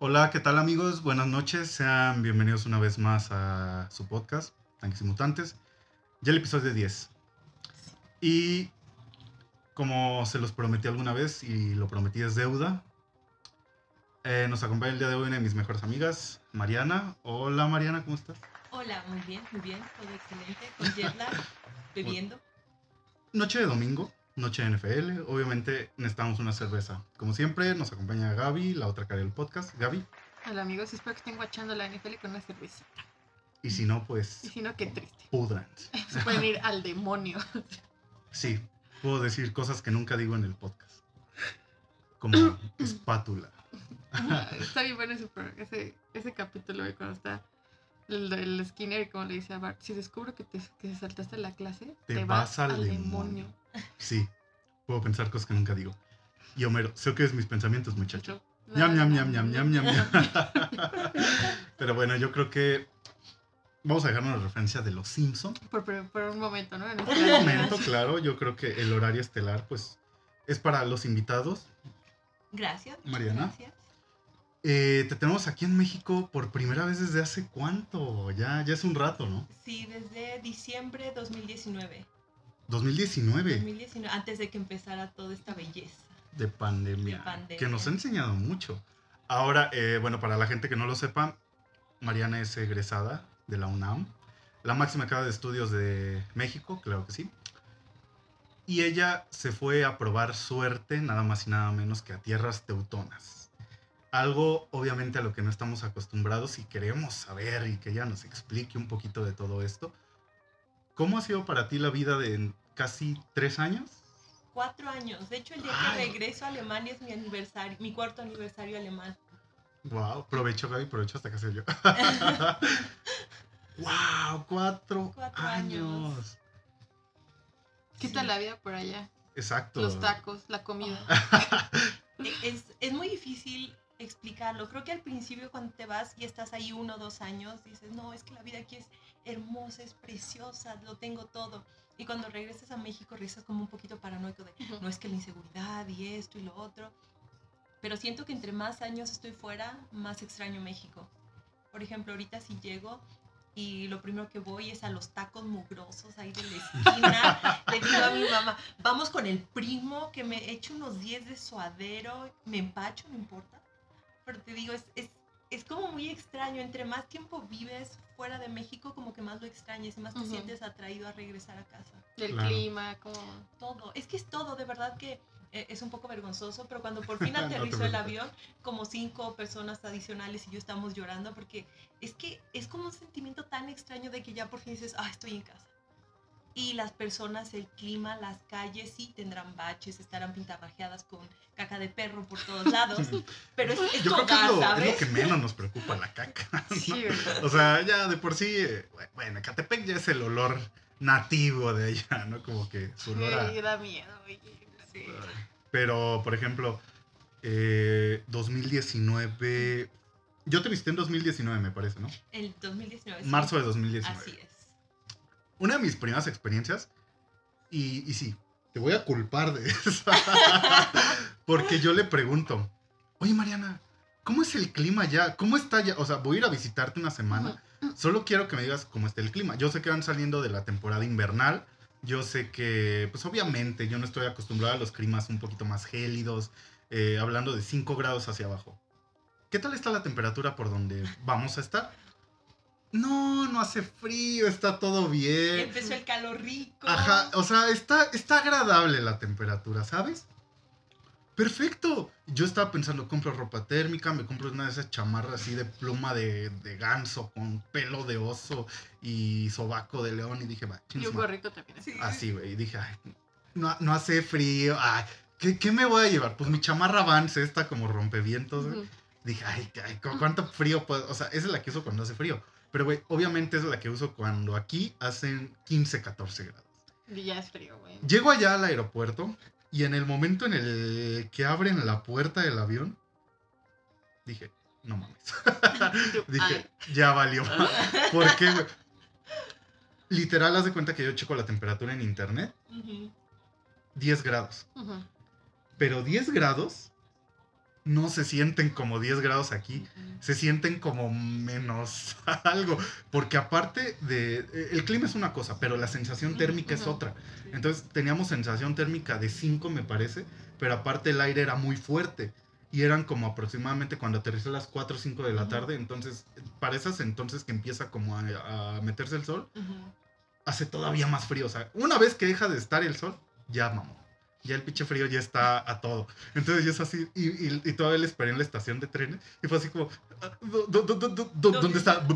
Hola, ¿qué tal amigos? Buenas noches, sean bienvenidos una vez más a su podcast, Tanques y Mutantes, ya el episodio 10. Y como se los prometí alguna vez y lo prometí es deuda, eh, nos acompaña el día de hoy una de mis mejores amigas, Mariana. Hola Mariana, ¿cómo estás? Hola, muy bien, muy bien, todo excelente, con jet lag, bebiendo. Noche de domingo, noche de NFL, obviamente necesitamos una cerveza. Como siempre, nos acompaña Gaby, la otra cara del podcast. Gaby, Hola amigos, espero que estén guachando la NFL con una cerveza. y si no, pues Y si no, qué triste. pudran. Se pueden ir al demonio. Sí, puedo decir cosas que nunca digo en el podcast. Como espátula. está bien bueno ese, ese, ese capítulo de cuando está el, el Skinner, como le dice a Bart, si descubro que te, que saltaste la clase, Te vas al demonio. Sí, puedo pensar cosas que nunca digo. Y Homero, sé que es mis pensamientos, muchacho. La- Ñam, ñam, ñam, ñam, ñam, ñam, ñam. Pero bueno, yo creo que vamos a dejar una referencia de los Simpsons. Por, por- por un momento, ¿no? En Por nuestra un momento, claro, yo creo que el horario estelar, pues, es para los invitados. Gracias. Mariana. Gracias. Eh, te tenemos aquí en México por primera vez desde hace cuánto? Ya, ya es un rato, ¿no? Sí, desde diciembre 2019. 2019 2019, antes de que empezara toda esta belleza. de pandemia, De pandemia. que nos ha enseñado mucho. Ahora, eh, bueno, para la gente que no lo sepa, Mariana es egresada de la UNAM, la máxima casa de estudios de México, claro que sí. Y ella se fue a probar suerte, nada más y nada menos que a tierras teutonas. Algo, obviamente, a lo que no estamos acostumbrados y queremos saber y que ella nos explique un poquito de todo esto. ¿Cómo ha sido para ti la vida de casi tres años? Cuatro años. De hecho, el día Ay. que regreso a Alemania es mi aniversario, mi cuarto aniversario alemán. Wow, provecho, Gaby, provecho hasta que se yo. wow, cuatro, Cuatro años. años. ¿Qué tal la vida por allá? Exacto. Los tacos, la comida. Es, es muy difícil explicarlo. Creo que al principio cuando te vas y estás ahí uno o dos años, dices, no, es que la vida aquí es hermosa, es preciosa, lo tengo todo. Y cuando regresas a México, regresas como un poquito paranoico de, no es que la inseguridad y esto y lo otro. Pero siento que entre más años estoy fuera, más extraño México. Por ejemplo, ahorita si llego y lo primero que voy es a los tacos mugrosos ahí de la esquina, le digo a mi mamá, vamos con el primo que me eche unos 10 de suadero, me empacho, no importa. Pero te digo, es, es, es como muy extraño. Entre más tiempo vives fuera de México, como que más lo extrañas y más te sientes atraído a regresar a casa Del Claro. clima, como... todo. Es que es todo, de verdad que eh, es un poco vergonzoso, pero cuando por fin No aterrizó el avión, como cinco personas adicionales y yo estamos llorando porque es que es como un sentimiento tan extraño de que ya por fin dices, ah, estoy en casa. Y las personas, el clima, las calles sí tendrán baches, estarán pintarrajeadas con caca de perro por todos lados, pero es, es Yo tu creo que es lo, es ¿sabes? lo que menos nos preocupa la caca. Sí, ¿verdad? O sea, ya de por sí, eh, bueno, Catepec ya es el olor nativo de allá, ¿no? Como que su olor a... Sí, da miedo, oye. Sí. Pero, por ejemplo, eh, 2019... Yo te visité en 2019, me parece, ¿no? El 2019. sí. Marzo de 2019. Así es. Una de mis primeras experiencias, y, y sí, te voy a culpar de eso, porque yo le pregunto, oye Mariana, ¿cómo es el clima ya? ¿Cómo está ya? O sea, voy a ir a visitarte una semana, solo quiero que me digas cómo está el clima. Yo sé que van saliendo de la temporada invernal, yo sé que, pues obviamente, yo no estoy acostumbrado a los climas un poquito más gélidos, eh, hablando de 5 grados hacia abajo. ¿Qué tal está la temperatura por donde vamos a estar? No, no hace frío, está todo bien. Empezó el calor rico. Ajá, o sea, está, está agradable la temperatura, ¿sabes? Perfecto. Yo estaba pensando, compro ropa térmica, me compro una de esas chamarras así de pluma de, de ganso con pelo de oso y sobaco de león y dije, va, Y un gorrito también. Sí. Así, güey, y dije, ay, no, no hace frío, ay, ¿qué, qué me voy a llevar? Pues mi chamarra Vans, esta como rompevientos, güey. Dije, ay, ay, ¿cu- ¿cuánto frío puedo? O sea, esa es la que uso cuando hace frío. Pero, güey, obviamente es la que uso cuando aquí hacen 15, 14 grados. Y ya es frío, güey. Llego allá al aeropuerto y en el momento en el que abren la puerta del avión, dije, no mames. Dije, ya valió. ¿Por qué, güey? Literal, haz de cuenta que yo checo la temperatura en internet, Ujú. 10 grados. Pero 10 grados no se sienten como 10 grados aquí, se sienten como menos algo, porque aparte de, el clima es una cosa, pero la sensación térmica es otra. Entonces teníamos sensación térmica de 5 me parece, pero aparte el aire era muy fuerte. Y eran como aproximadamente cuando aterricé a las 4 o 5 de la tarde. Entonces, para esas entonces que empieza como a, a meterse el sol, hace todavía más frío. O sea, una vez que deja de estar el sol, ya mamó. Ya el pinche frío ya está a todo. Entonces ya es así. Y, y, y todavía le esperé en la estación de trenes. Y fue así como, ah, ¿dó- dó- dó- dó- dó- ¿dónde está?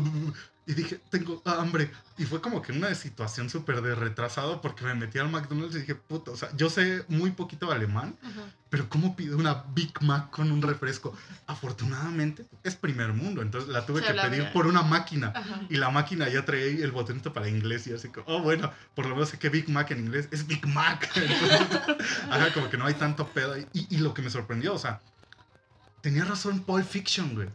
Y dije, tengo hambre. Y fue como que una situación súper de retrasado porque me metí al McDonald's y dije, puta, o sea, yo sé muy poquito alemán, Ujú. pero ¿cómo pido una Big Mac con un refresco? Afortunadamente es primer mundo, entonces la tuve Se que habla pedir bien. por una máquina. Ajá. Y la máquina ya traía el botonito para inglés y así como, oh, bueno, por lo menos sé que Big Mac en inglés es Big Mac. Entonces, ajá, como que no hay tanto pedo. Y, y lo que me sorprendió, o sea, tenía razón Paul Fiction, güey.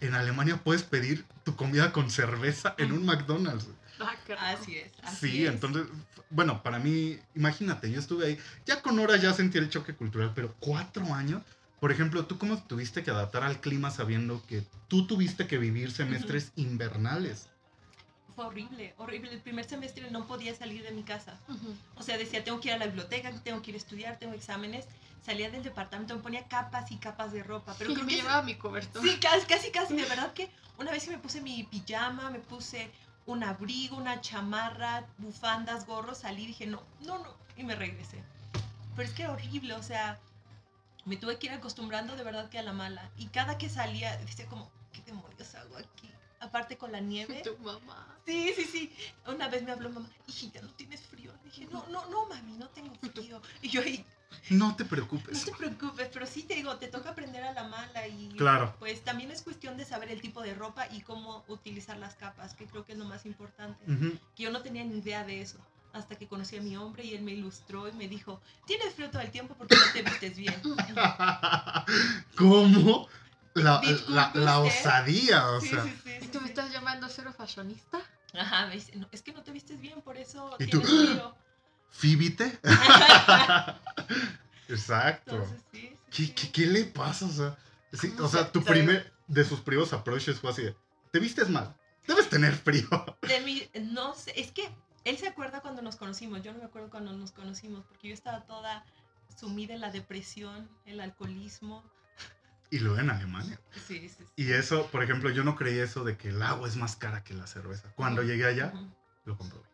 En Alemania puedes pedir tu comida con cerveza en un McDonald's. Ah. Así es. así Sí, es. entonces, bueno, para mí, imagínate, yo estuve ahí, ya con horas ya sentí el choque cultural, pero cuatro años, por ejemplo, ¿tú cómo tuviste que adaptar al clima sabiendo que tú tuviste que vivir semestres invernales? Fue horrible, horrible. El primer semestre no podía salir de mi casa. O sea, decía, tengo que ir a la biblioteca, tengo que ir a estudiar, tengo exámenes. Salía del departamento, me ponía capas y capas de ropa. Pero creo me que llevaba mi cobertor. Sí, casi, casi, casi. De verdad que una vez sí me puse mi pijama, me puse un abrigo, una chamarra, bufandas, gorros, salí y dije, no, no, no. Y me regresé. Pero es que era horrible, o sea, me tuve que ir acostumbrando de verdad que a la mala. Y cada que salía, decía como, ¿qué demonios hago aquí? Aparte con la nieve. Tu mamá. Sí, sí, sí. Una vez me habló mamá, hijita, ¿no tienes frío? Le dije, no, no, no, mami, no tengo frío. Y yo ahí, No te no preocupes. te preocupes, pero sí te digo, te toca aprender a la mala y Claro. pues también es cuestión de saber el tipo de ropa y cómo utilizar las capas, que creo que es lo más importante. Ujú. Que yo no tenía ni idea de eso hasta que conocí a mi hombre y él me ilustró y me dijo, tienes frío todo el tiempo porque no te vistes bien. ¿Cómo? La, osadía, o Sí, sea. sí, sí, ¿Y sí, tú me estás llamando cero fashionista? Ajá, me dice, "No, es que no te vistes bien, por eso ¿Y tú? tienes frío. ¿Fíbite? Exacto. Entonces, sí, sí, ¿Qué, sí. qué, qué le pasa? O sea, sí, ¿Cómo o sea se tu primer, de sus primeros approaches fue así de, te vistes mal, debes tener frío. De mi, no sé, es que él se acuerda cuando nos conocimos, yo no me acuerdo cuando nos conocimos, porque yo estaba toda sumida en la depresión, el alcoholismo. Y luego en Alemania. Sí, sí, sí. Y eso, por ejemplo, yo no creía eso de que el agua es más cara que la cerveza. Cuando llegué allá, lo comprobé.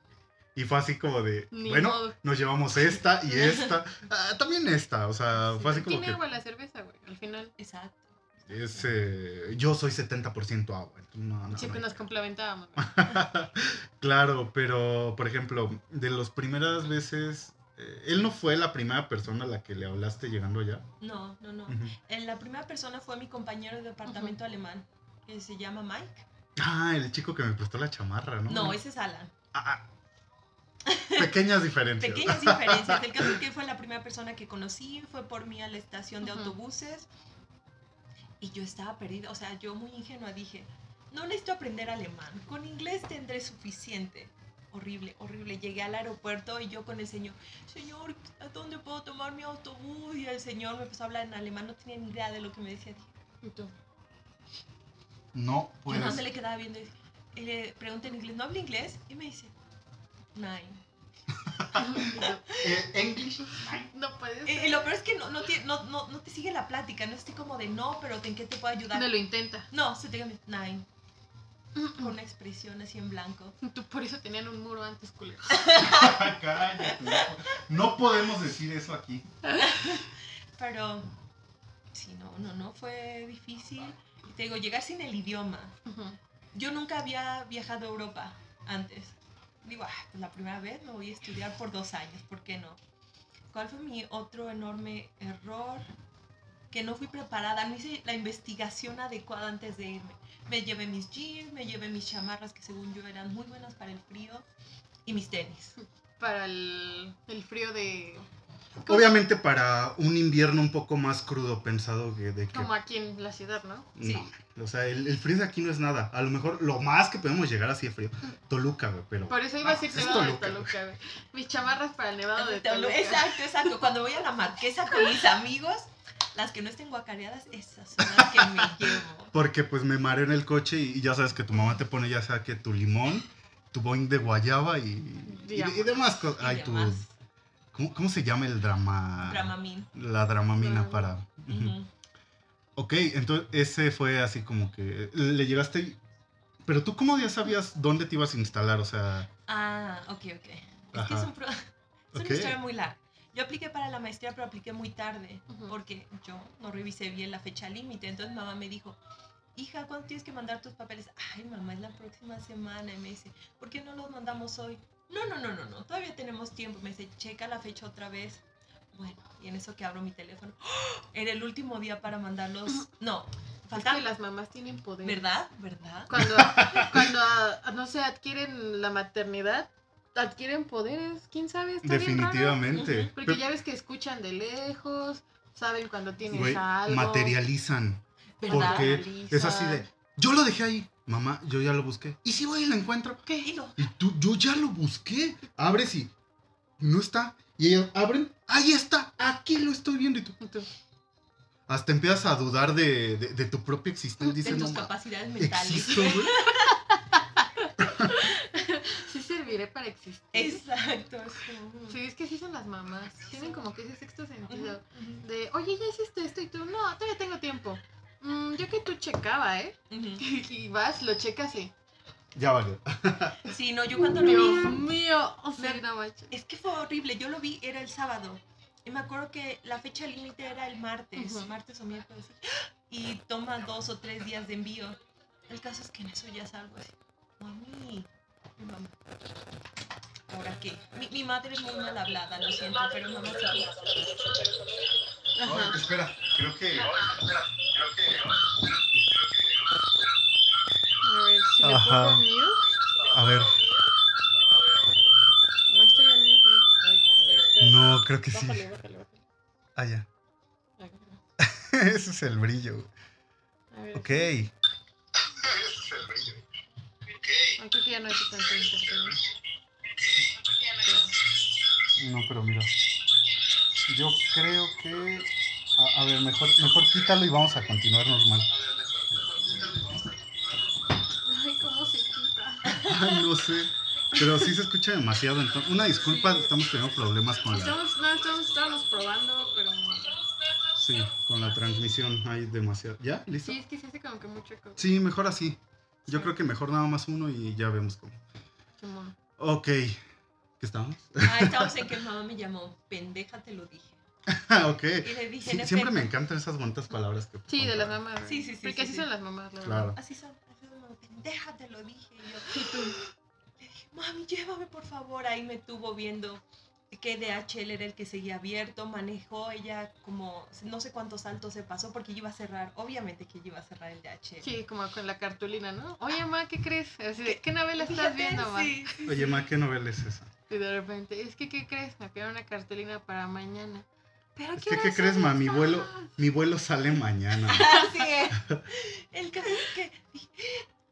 Y fue así como de, Ni bueno, modo. nos llevamos esta y esta. Ah, también esta, o sea, Sí, fue así como Tiene que agua la cerveza, güey, al final. Exacto. es, eh, yo soy 70% agua. entonces no, no, Siempre no nos complementábamos. güey. claro, pero por ejemplo, de las primeras veces, eh, él no fue la primera persona a la que le hablaste llegando allá. No, no, no. La primera persona fue mi compañero de departamento alemán, que se llama Mike. Ah, el chico que me prestó la chamarra, ¿no? No, ese es Alan. Ah, ah. Pequeñas diferencias. Pequeñas diferencias. El caso es que él fue la primera persona que conocí, fue por mí a la estación de autobuses y yo estaba perdida. O sea, yo muy ingenua dije, no necesito aprender alemán, con inglés tendré suficiente. Horrible, horrible. Llegué al aeropuerto y yo con el señor, señor, ¿a dónde puedo tomar mi autobús? Y el señor me empezó a hablar en alemán, no tenía ni idea de lo que me decía. Dije, Y tú. No Yo nada más puedes. me le quedaba viendo y le pregunté en inglés, ¿no habla inglés? Y me dice, nine. Eh, English. no puedes. Y, y lo peor es que no, no, te, no, no, no te sigue la plática, no es así como de no, pero ¿en qué te puedo ayudar? No lo intenta. No, se te nine, con una expresión así en blanco. Tú por eso tenían un muro antes, culero. Cállate. No podemos decir eso aquí. Pero sí, no, no, no, fue difícil. Y te digo, llegar sin el idioma. Yo nunca había viajado a Europa antes. Digo, ah, pues la primera vez me voy a estudiar por dos años, ¿por qué no? ¿Cuál fue mi otro enorme error? Que no fui preparada, no hice la investigación adecuada antes de irme. Me llevé mis jeans, me llevé mis chamarras que según yo eran muy buenas para el frío y mis tenis. Para el, el frío de. Obviamente para un invierno un poco más crudo pensado que de que... Como aquí en la ciudad, ¿no? Sí. O sea, el, el frío de aquí no es nada. A lo mejor lo más que podemos llegar así de frío. Toluca, güey, pero... Por eso iba a decir Es nevado de Toluca, Toluca, güey. Mis chamarras para el nevado de Toluca. Exacto, exacto. Cuando voy a la marquesa con mis amigos, Las que no estén guacareadas, esas son las que me llevo. Porque pues me mareo en el coche y, y ya sabes que tu mamá te pone ya sea que tu limón, tu boing de guayaba y, y, y demás cosas. Y Ay, tu... ¿cómo, cómo se llama el drama? Dramamine. La dramamina Drama. para... Ujú. Ok, entonces ese fue así como que le llegaste... Pero tú cómo ya sabías dónde te ibas a instalar, o sea... Ah, ok, ok. Es que es, un pro- es una historia muy larga. Yo apliqué para la maestría, pero apliqué muy tarde, porque yo no revisé bien la fecha límite. Entonces mamá me dijo, hija, ¿cuándo tienes que mandar tus papeles? Ay, mamá, es la próxima semana. Y me dice, ¿por qué no los mandamos hoy? No, no, no, no, no, todavía tenemos tiempo. Me dice, checa la fecha otra vez. Bueno, y en eso que abro mi teléfono, ¡oh! era el último día para mandarlos. No, Es faltan, que las mamás tienen poder. ¿verdad? ¿Verdad? Cuando, cuando, no sé, adquieren la maternidad, adquieren poderes, quién sabe, está bien raro. Definitivamente. Porque ya ves que escuchan de lejos, saben cuando tienes algo. materializan. ¿Verdad? Porque es así de... Yo lo dejé ahí. Mamá, yo ya lo busqué. ¿Y si voy y lo encuentro? ¿Qué? Y tú, yo ya lo busqué. Abres y no está. Y ellas abren, ahí está, aquí lo estoy viendo. Y tú hasta empiezas a dudar de, de- de tu propia existencia. de tus no, capacidades mentales. existo, para existir. Exacto. Sí, es que sí son las mamás. Tienen como que ese sexto sentido. De, oye, ya hiciste esto y tú, no, todavía tengo tiempo. Mm, yo que tú checaba, ¿eh? Y vas, lo checas y. Ya valió. Sí, no, yo cuando lo Dios vi, mío, o sea, Me- no es que fue horrible. Yo lo vi, era el sábado. Y me acuerdo que la fecha límite era el martes, Ujú. martes o miércoles. Y toma dos o tres días de envío. El caso es que en eso ya salgo así. Mami, mi mamá. ¿Ahora qué? Mi, mi madre es muy mal hablada, lo siento, pero mamá sí. Ajá. espera, creo que. A ver, si le pongo mute. A ver, No estoy ver, espera. no, creo que sí. Bájale, bájale, bájale. Ah, ya. No. Ese es el brillo. güey. A ver, Ok. Ay, creo que ya no hay tanta interferencia. No, pero mira. Yo creo que. A, a ver, mejor, mejor quítalo y vamos a continuar normal. Ay, cómo se quita. Ay, no sé. Pero sí se escucha demasiado. Entonces, una disculpa, Sí. estamos teniendo problemas con la, Estamos, no, estamos, estábamos probando, pero. sí, con la transmisión. Hay demasiado. ¿Ya? ¿Listo? Sí, es que se hace como que mucho eco. Sí, mejor así. Yo creo que mejor nada más uno y ya vemos cómo. Simón. Ok. ¿Qué estamos? Ah, estamos en que mamá me llamó. Pendeja, te lo dije. Ah, ok. Y le dije, Sí, en siempre me encantan esas bonitas palabras que Sí, de las mamás. mamás. Sí, sí, sí, Porque sí, así sí. son las mamás, la Claro. verdad. Así son, así son, mamá. Pendeja, te lo dije. Y yo, Le dije, mami, llévame por favor. Ahí me tuvo viendo que DHL era el que seguía abierto. Manejó ella como no sé cuántos saltos se pasó porque iba a cerrar. Obviamente que iba a cerrar el DHL. Sí, como con la cartulina, ¿no? Oye, ma, ¿qué crees? Así de, ¿Qué? ¿qué novela estás Fíjate, viendo, ma? sí, Oye, ma, ¿qué novela es esa? Y de repente, es que, ¿qué crees? Me pidieron una cartulina para mañana. ¿Pero Es qué que, ¿qué crees, ma? Mi vuelo, mi vuelo sale mañana. Así es. El caso es que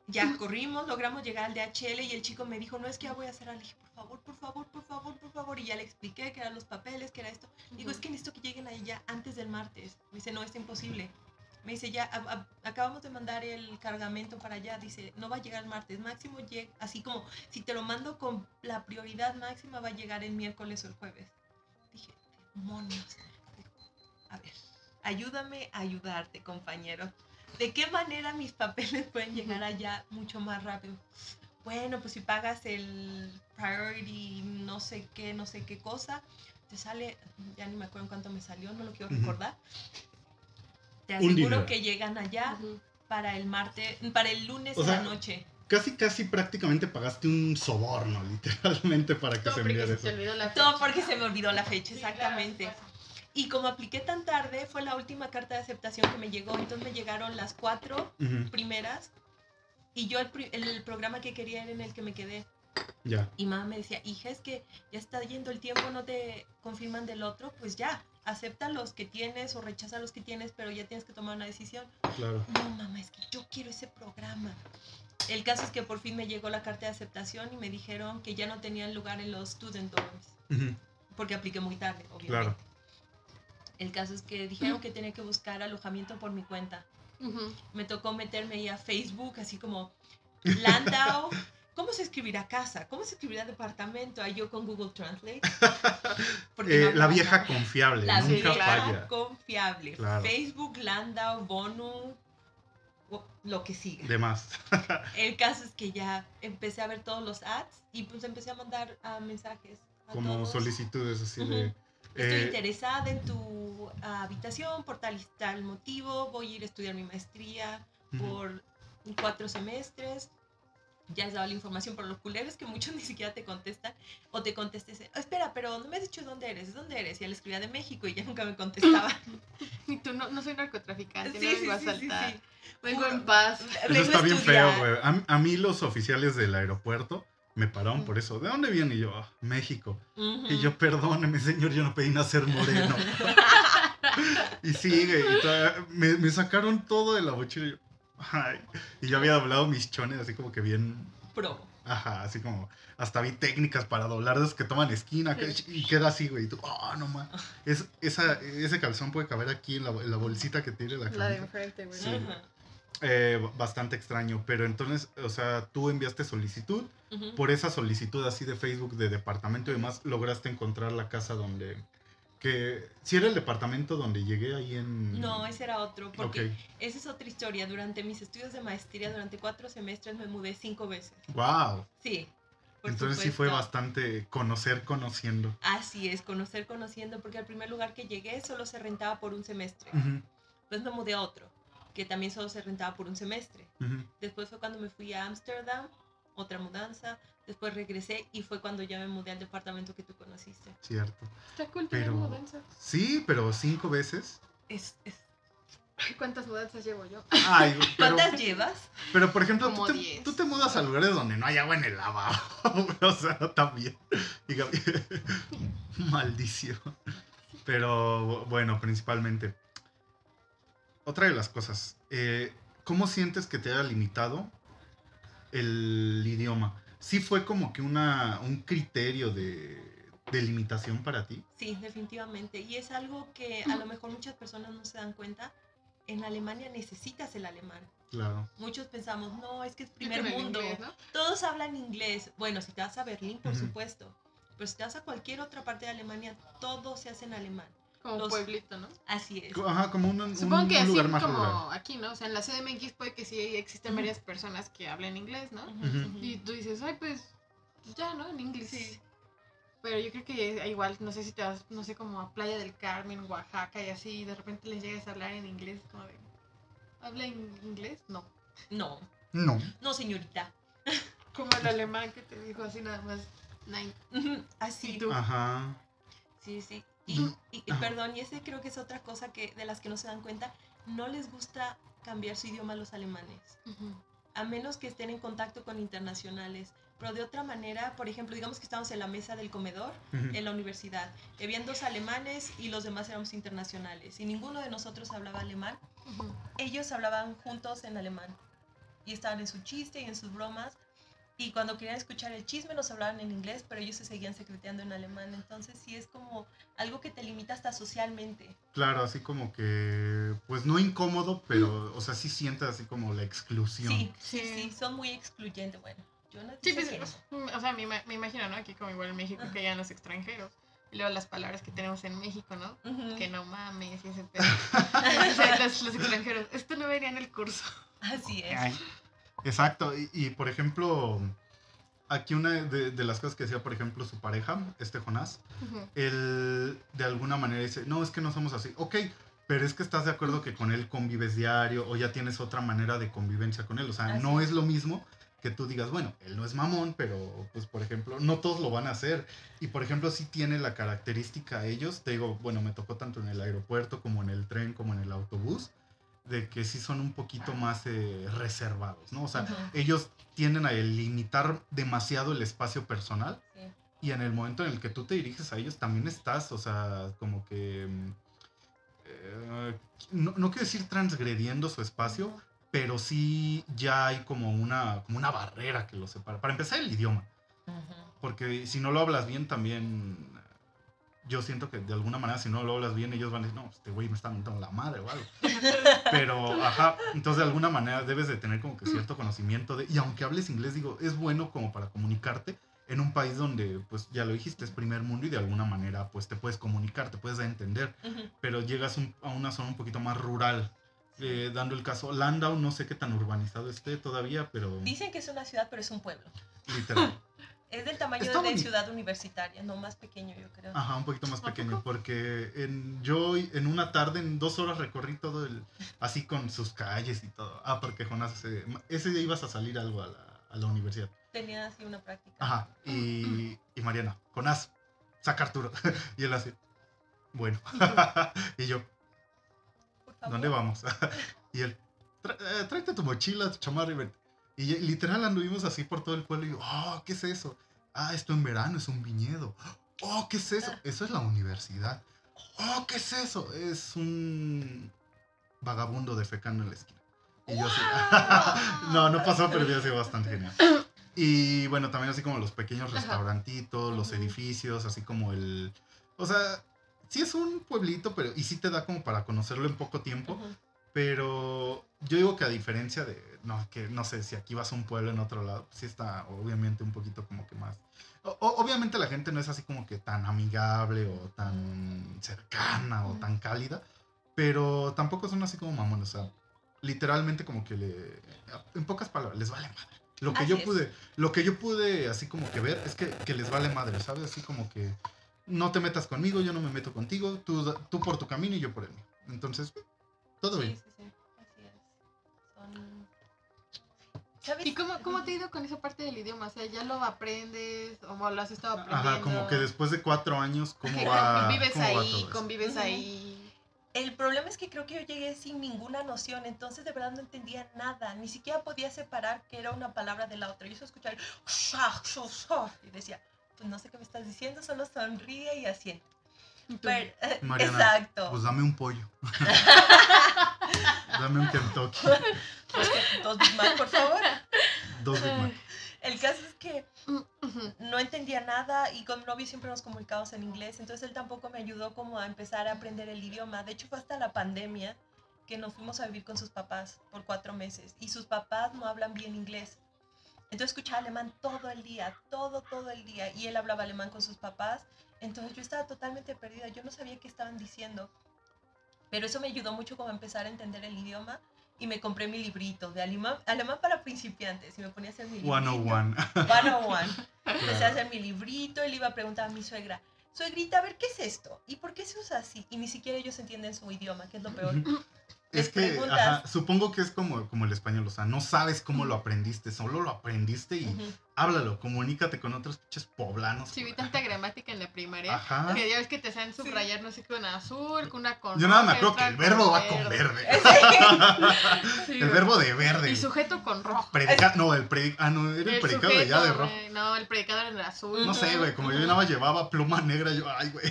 ya corrimos, logramos llegar al DHL y el chico me dijo, no es que ya voy a cerrar. Le dije, por favor, por favor, por favor, por favor. Y ya le expliqué que eran los papeles, que era esto. Digo, es que necesito que lleguen ahí ya antes del martes. Me dice, no, es imposible. Me dice, ya, a- a- acabamos de mandar el cargamento para allá. Dice, no va a llegar el martes. Máximo llega, así como, si te lo mando con la prioridad máxima, va a llegar el miércoles o el jueves. Dije, demonios. A ver, ayúdame a ayudarte, compañero. ¿De qué manera mis papeles pueden llegar allá mucho más rápido? Bueno, pues si pagas el priority, no sé qué, no sé qué cosa, te sale, ya ni me acuerdo en cuánto me salió, no lo quiero recordar. Te aseguro que llegan allá para el martes, para el lunes O sea, la noche. Casi, casi prácticamente pagaste un soborno, literalmente, para que Todo se porque enviara se te eso. olvidó la Todo fecha. porque se me olvidó la fecha, Sí, claro, exactamente. Y como apliqué tan tarde, fue la última carta de aceptación que me llegó. Entonces me llegaron las cuatro primeras. Y yo el, programa que quería era en el que me quedé. Ya, Y mamá me decía, hija, es que ya está yendo el tiempo, no te confirman del otro, pues ya, acepta los que tienes o rechaza los que tienes, pero ya tienes que tomar una decisión. claro. No, mamá, es que yo quiero ese programa. El caso es que por fin me llegó la carta de aceptación y me dijeron que ya no tenían lugar en los student dorms, porque apliqué muy tarde, obviamente. Claro. El caso es que dijeron que tenía que buscar alojamiento por mi cuenta. Me tocó meterme ahí a Facebook, así como Landau. ¿Cómo se escribirá casa? ¿Cómo se escribirá departamento? Ahí yo con Google Translate. Eh, no la vieja nada. confiable, La nunca vieja falla. confiable. Claro. Facebook, Landau, Bonu, lo que siga. De más. El caso es que ya empecé a ver todos los ads y pues empecé a mandar ah, mensajes. A Como todos. solicitudes así de. Estoy eh, interesada en tu ah, habitación por tal y tal motivo. Voy a ir a estudiar mi maestría ujú. por cuatro semestres. Ya has dado la información, pero lo culero es que muchos ni siquiera te contestan. O te contestes, "Oh, espera, pero no me has dicho dónde eres, ¿de dónde eres? Y él escribía de México y ya nunca me contestaba. Y tú no, no soy narcotraficante, Sí, no sí, vengo a sí, sí, saltar. sí. Vengo en paz. Eso Vengo está bien feo, güey. A, a mí los oficiales del aeropuerto me pararon por eso. ¿De dónde viene? Y yo, "Ah, México. Y yo, perdóneme, señor, yo no pedí nacer moreno. y sigue, y me, me sacaron todo de la mochila. Y yo, ay. Y yo había doblado mis chones así como que bien, Pro. ajá, así como, hasta vi técnicas para doblar de que toman esquina que- y queda así, güey. Y tú, oh, no más. Es, ese calzón puede caber aquí en la, en la bolsita que tiene la La de camisa. enfrente, güey. Sí. Ajá. Eh, bastante extraño, pero entonces, o sea, tú enviaste solicitud, por esa solicitud así de Facebook de departamento y demás, lograste encontrar la casa donde, que, si era el departamento donde llegué ahí en... No, ese era otro, porque esa es otra historia. Durante mis estudios de maestría, durante cuatro semestres, me mudé cinco veces. wow. Sí. Entonces sí fue bastante conocer conociendo. Así es, conocer conociendo, porque al primer lugar que llegué solo se rentaba por un semestre. Después me mudé a otro, que también solo se rentaba por un semestre. Después fue cuando me fui a Ámsterdam, otra mudanza. Después regresé y fue cuando ya me mudé al departamento que tú conociste. Cierto. Está cool tener Pero- mudanzas. Sí, pero cinco veces. Es, es- Ay, ¿Cuántas mudanzas llevo yo? Ay, pero, ¿Cuántas llevas? pero por ejemplo, tú te, tú te mudas a lugares donde no hay agua en el lavabo. o sea, también. Maldición. Pero bueno, principalmente. Otra de las cosas. eh, ¿Cómo sientes que te haya limitado el idioma? ¿Sí fue como que una, un criterio de, de limitación para ti? Sí, definitivamente. Y es algo que a lo mejor muchas personas no se dan cuenta. En Alemania necesitas el alemán. Claro. Muchos pensamos, no, es que es primer mundo. inglés, ¿no? Todos hablan inglés. Bueno, si te vas a Berlín, por Ujú. supuesto. Pero si te vas a cualquier otra parte de Alemania, todo se hace en alemán. Como Los- pueblito, ¿no? Así es. Ajá, como un, un- Supongo que un así lugar más como rural. aquí, ¿no? O sea, en la CDMX puede que sí existen varias personas que hablen inglés, ¿no? Y tú dices, ay, pues, pues ya, ¿no? En inglés. Sí. Pero yo creo que igual, no sé si te vas, no sé, como a Playa del Carmen, Oaxaca y así, y de repente les llegas a hablar en inglés, como de, ¿habla en inglés? No. No, No. no, señorita. Como el alemán que te dijo así nada más, nine. Así. ¿Y tú? Ajá. Sí, sí. Y, y- perdón, y ese creo que es otra cosa que de las que no se dan cuenta. No les gusta cambiar su idioma a los alemanes. Ujú. a menos que estén en contacto con internacionales. Pero de otra manera, por ejemplo, digamos que estamos en la mesa del comedor Ujú. en la universidad. Habían dos alemanes y los demás éramos internacionales. Y ninguno de nosotros hablaba alemán. Ujú. Ellos hablaban juntos en alemán. Y estaban en su chiste y en sus bromas. Y cuando querían escuchar el chisme nos hablaban en inglés, pero ellos se seguían secreteando en alemán. Entonces sí es como algo que te limita hasta socialmente. Claro, así como que, pues no incómodo, pero, o sea, sí sientes así como la exclusión. Sí, sí, Sí. son muy excluyentes. Bueno, yo no Sí, pues, o sea, me, me imagino, ¿no? Aquí como igual en México que hayan los extranjeros. Y luego las palabras que tenemos en México, ¿no? Ujú. Que no mames y ese pedo. O sea, los, los extranjeros, esto no vería en el curso. Así es. Ay, Exacto, y, y, por ejemplo, aquí una de, de las cosas que decía, por ejemplo, su pareja, este Jonás, Ujú. él de alguna manera dice, no, es que no somos así. Ok, pero es que estás de acuerdo que con él convives diario o ya tienes otra manera de convivencia con él. O sea, Así no es. lo mismo que tú digas, bueno, él no es mamón, pero pues por ejemplo, no todos lo van a hacer. Y por ejemplo, sí tiene la característica ellos, te digo, bueno, me tocó tanto en el aeropuerto como en el tren como en el autobús, de que sí son un poquito más eh, reservados, ¿no? O sea, ellos tienden a limitar demasiado el espacio personal Sí. y en el momento en el que tú te diriges a ellos también estás, o sea, como que... mm, eh, no, no quiero decir transgrediendo su espacio, pero sí ya hay como una, como una barrera que los separa. Para empezar, el idioma. Porque si no lo hablas bien, también yo siento que de alguna manera si no lo hablas bien, ellos van a decir, no, este güey me está montando la madre o algo. Pero, ajá, entonces de alguna manera debes de tener como que cierto conocimiento de, y aunque hables inglés, digo, es bueno como para comunicarte en un país donde, pues ya lo dijiste, es primer mundo y de alguna manera, pues te puedes comunicar, te puedes entender, pero llegas un- a una zona un poquito más rural. eh, dando el caso, Landau no sé qué tan urbanizado esté todavía, pero Dicen que es una ciudad, pero es un pueblo. literal. Es del tamaño Está de bonito. ciudad universitaria, no más pequeño, yo creo. Ajá, un poquito más ¿A pequeño, porque en, yo en una tarde, en dos horas recorrí todo el, así con sus calles y todo. Ah, porque Jonás, ese, ese día ibas a salir algo a la, a la universidad. Tenía así una práctica. Ajá, y, y Mariana, Jonás, saca Arturo. y él así, bueno. y yo. ¿dónde vamos? y él, "Tra- eh, tráete tu mochila, tu chamarra y vente. Y literal anduvimos así por todo el pueblo y yo, oh, ¿qué es eso? Ah, esto en verano es un viñedo. Oh, ¿qué es eso? Eso es la universidad. Oh, ¿qué es eso? Es un vagabundo defecando en la esquina. Y yo así, no, no pasó, pero había sido bastante genial. Y bueno, también así como los pequeños Ajá. restaurantitos, los edificios, así como el... O sea, sí es un pueblito, pero y sí te da como para conocerlo en poco tiempo. Pero yo digo que a diferencia de, no, que no sé, si aquí vas a un pueblo en otro lado, sí está obviamente un poquito como que más... o- obviamente la gente no es así como que tan amigable o tan cercana o tan cálida, pero tampoco son así como mamones, o sea, literalmente como que le... En pocas palabras, les vale madre. Lo que Así yo es. pude, lo que yo pude así como que ver es que, que les vale madre, ¿sabes? Así como que no te metas conmigo, yo no me meto contigo, tú, tú por tu camino y yo por el mío. Entonces, todo Sí, bien. sí, sí. Así es. Son... ¿Sabes? ¿Y cómo, cómo te ha ido con esa parte del idioma? O sea, ¿ya lo aprendes o lo has estado aprendiendo? Ajá, como que después de cuatro años, ¿cómo Que va? convives cómo va ahí, todo convives ahí. El problema es que creo que yo llegué sin ninguna noción, entonces de verdad no entendía nada, ni siquiera podía separar que era una palabra de la otra. Yo solo escuchaba y decía, pues no sé qué me estás diciendo, solo sonríe y tú, Pero, Mariana, exacto. Pues dame un pollo. dame un Kentucky. Dos Big Mac, por favor. Dos Big Mac. El caso es que no entendía nada y con mi novio siempre nos comunicábamos en inglés, entonces él tampoco me ayudó como a empezar a aprender el idioma. De hecho fue hasta la pandemia que nos fuimos a vivir con sus papás por cuatro meses y sus papás no hablan bien inglés. Entonces escuchaba alemán todo el día, todo, todo el día y él hablaba alemán con sus papás. Entonces yo estaba totalmente perdida, yo no sabía qué estaban diciendo. Pero eso me ayudó mucho como a empezar a entender el idioma y me compré mi librito de alemán, alemán para principiantes y me ponía a hacer mi librito. 101. 101. Empecé a hacer mi librito y le iba a preguntar a mi suegra, suegrita, a ver, ¿qué es esto? ¿Y por qué se usa así? Y ni siquiera ellos entienden su idioma, que es lo peor. Es que, ajá, supongo que es como, como el español, o sea, no sabes cómo lo aprendiste, solo lo aprendiste y háblalo, comunícate con otros pinches poblanos. Sí, vi tanta gramática en la primaria. Ajá. Que ya ves que te saben subrayar, no sé, con azul, con una con Yo nada me acuerdo que el verbo va con verde. Sí, El verbo de verde. Y sujeto con rojo. Predica- no, el predic ah, no, era el, predicado de ya de rojo. No, el predicador era azul. No sé, güey, como yo nada más llevaba pluma negra, yo, ay, güey.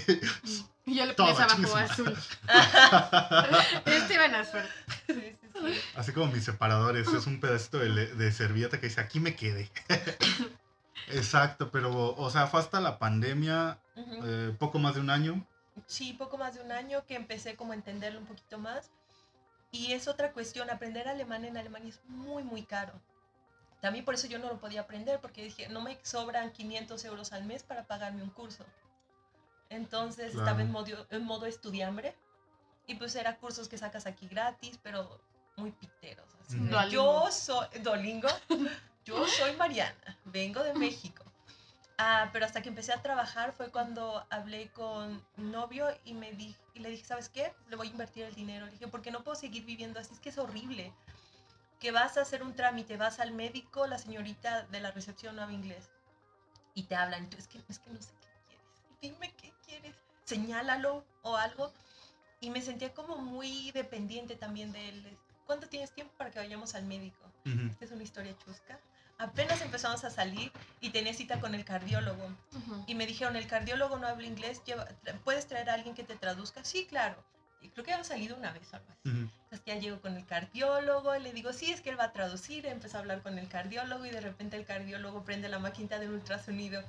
Y yo le Todo, pones abajo azul. Este iba en azul. Sí, sí, sí. Así como mis separadores, es un pedacito de, de servilleta que dice, aquí me quedé. Exacto, pero, o sea, fue hasta la pandemia, Ujú. eh, poco más de un año. Sí, poco más de un año que empecé como a entenderlo un poquito más. Y es otra cuestión, aprender alemán en Alemania es muy, muy caro. También por eso yo no lo podía aprender, porque dije, no me sobran 500 euros al mes para pagarme un curso. Entonces Claro. estaba en modo, en modo estudiambre y pues era cursos que sacas aquí gratis, pero muy piteros. así. Yo soy, Dolingo, yo soy Mariana, vengo de México. Ah, pero hasta que empecé a trabajar fue cuando hablé con mi novio y, me di, y le dije, ¿sabes qué? Le voy a invertir el dinero. Le dije, porque no puedo seguir viviendo así, es que es horrible. Que vas a hacer un trámite, vas al médico, la señorita de la recepción no habla inglés. Y te hablan, es que, es que no sé. Dime qué quieres, señálalo o algo. Y me sentía como muy dependiente también de él. ¿Cuánto tienes tiempo para que vayamos al médico? Ujú. Esta es una historia chusca. Apenas empezamos a salir y tenía cita con el cardiólogo. Ujú. Y me dijeron, el cardiólogo no habla inglés, lleva- tra- ¿puedes traer a alguien que te traduzca? Sí, claro. Y creo que había salido una vez o algo así. Ujú. Entonces ya llego con el cardiólogo y le digo, sí, es que él va a traducir. Empezó a hablar con el cardiólogo y de repente el cardiólogo prende la maquinita del ultrasonido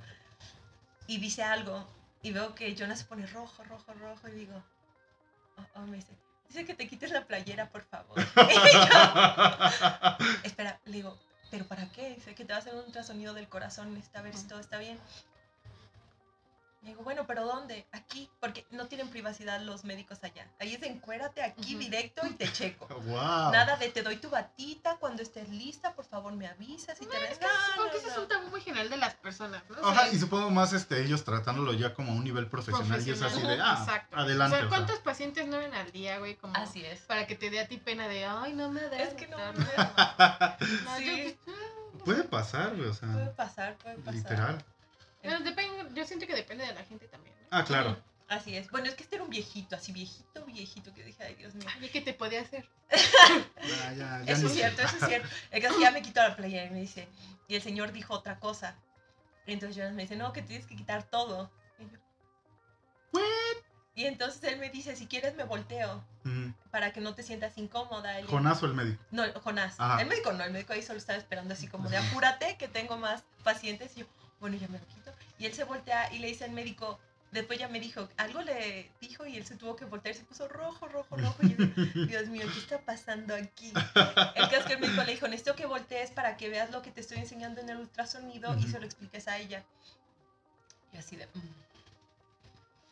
y dice algo. Y veo que Jonas se pone rojo, rojo, rojo y digo, oh, oh, me dice, dice que te quites la playera, por favor. Yo, Espera, le digo, ¿pero para qué? Dice que te va a hacer un ultrasonido del corazón, necesita ver si todo está bien. Le digo, bueno, pero ¿dónde? Aquí, porque no tienen privacidad los médicos allá. Ahí es encuérate aquí directo y te checo. wow. Nada de te doy tu batita, cuando estés lista, por favor me avisas y te ves. No, Supongo no, que ese es no. un tabú muy general de las personas, ¿no? O Ajá, sea, y supongo más este, ellos tratándolo ya como a un nivel profesional, y es así de, ah, Exacto. adelante. O sea, o sea. ¿cuántos pacientes no ven al día, güey? Como Así es. para que te dé a ti pena de, ay, no me da. Es que no, no, no, Sí. yo, pues, Puede pasar, güey, o Puede sea, pasar, puede pasar. literal. Depende, yo siento que depende de la gente también. ¿no? Ah, claro. Así es. Bueno, es que este era un viejito, así viejito, viejito, que dije, ay, Dios mío. Ay, ¿qué te podía hacer? Ya, ya, ya Eso es cierto, eso es cierto. El caso es que ya me quitó la playera y me dice, y el señor dijo otra cosa. Y entonces Jonas me dice, no, que tienes que quitar todo. Y yo, Y entonces él me dice, si quieres me volteo Mm, para que no te sientas incómoda. Y Jonás o el médico. No, Jonás. Ajá. El médico no, el médico ahí solo estaba esperando así como de apúrate que tengo más pacientes. Y yo, bueno, ya me lo quito. Y él se voltea y le dice al médico, después ya me dijo, algo le dijo y él se tuvo que voltear, se puso rojo, rojo, rojo. Y yo, Dios mío, ¿qué está pasando aquí? El caso es que el médico le dijo, necesito que voltees para que veas lo que te estoy enseñando en el ultrasonido y se lo expliques a ella. Y así de,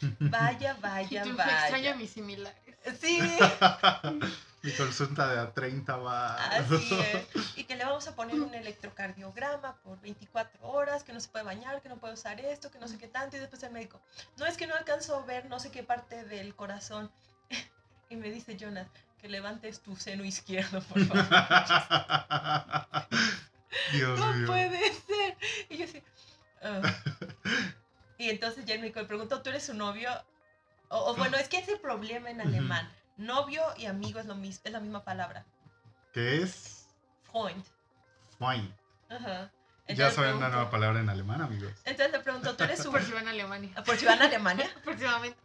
"Mm, vaya, vaya, tú, vaya. extraño a mis similares. Sí. Mi consulta de a 30 va. Así es. Y que le vamos a poner un electrocardiograma por 24 horas, que no se puede bañar, que no puede usar esto, que no sé qué tanto. Y después el médico, no es que no alcanzo a ver no sé qué parte del corazón. Y me dice Jonas, que levantes tu seno izquierdo, por favor. Dios no mío. puede ser. Y yo así. "Ah". Y entonces ya el médico me preguntó, ¿tú eres su novio? O, o bueno, es que es el problema en alemán. Novio y amigo es, lo mis- es la misma palabra. ¿Qué es? Freund. Fine. Ajá. Ya Entonces saben una nueva palabra en alemán, amigos. Entonces le preguntó, ¿tú eres su... Por si van a Alemania. Por si van a Alemania. Próximamente.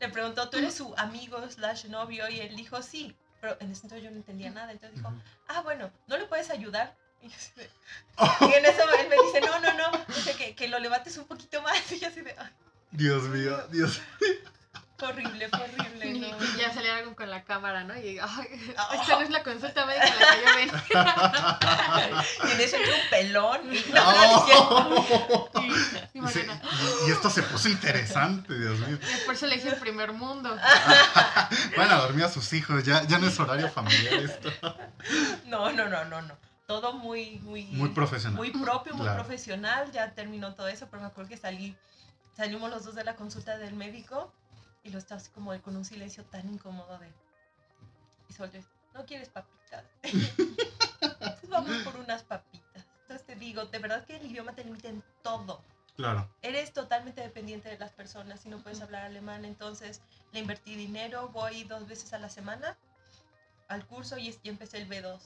Le preguntó, ¿tú eres su amigo slash novio? Y él dijo, sí. Pero en ese entonces yo no entendía nada. Entonces dijo, ah, bueno, ¿no le puedes ayudar? Y, yo así de- y en eso él me dice, no, no, no. Dice que, que lo levantes un poquito más. Y yo así de, ay, Dios mío, Dios. fue horrible, horrible. Y, ¿no? y ya salía algo con la cámara, ¿no? Y ay, Oh. esta no es la consulta médica a la que yo. Y en eso entró un pelón. Y no, no, dije. Y, y Y, se- Mariana, y- y esto se puso interesante, Dios mío. y por eso le hice el primer mundo. Van a dormir a sus hijos, ya, ya no es horario familiar esto. no, no, no, no, no. Todo muy, muy... Muy profesional. muy propio, muy Claro. profesional, ya terminó todo eso, pero me acuerdo que salí, salimos los dos de la consulta del médico y lo estaba así como él con un silencio tan incómodo de... Y se ¿no quieres papitas? Entonces vamos por unas papitas. Entonces te digo, de verdad que el idioma te limita en todo. Claro. Eres totalmente dependiente de las personas y no puedes hablar alemán, entonces le invertí dinero, voy dos veces a la semana al curso y, y empecé el B2,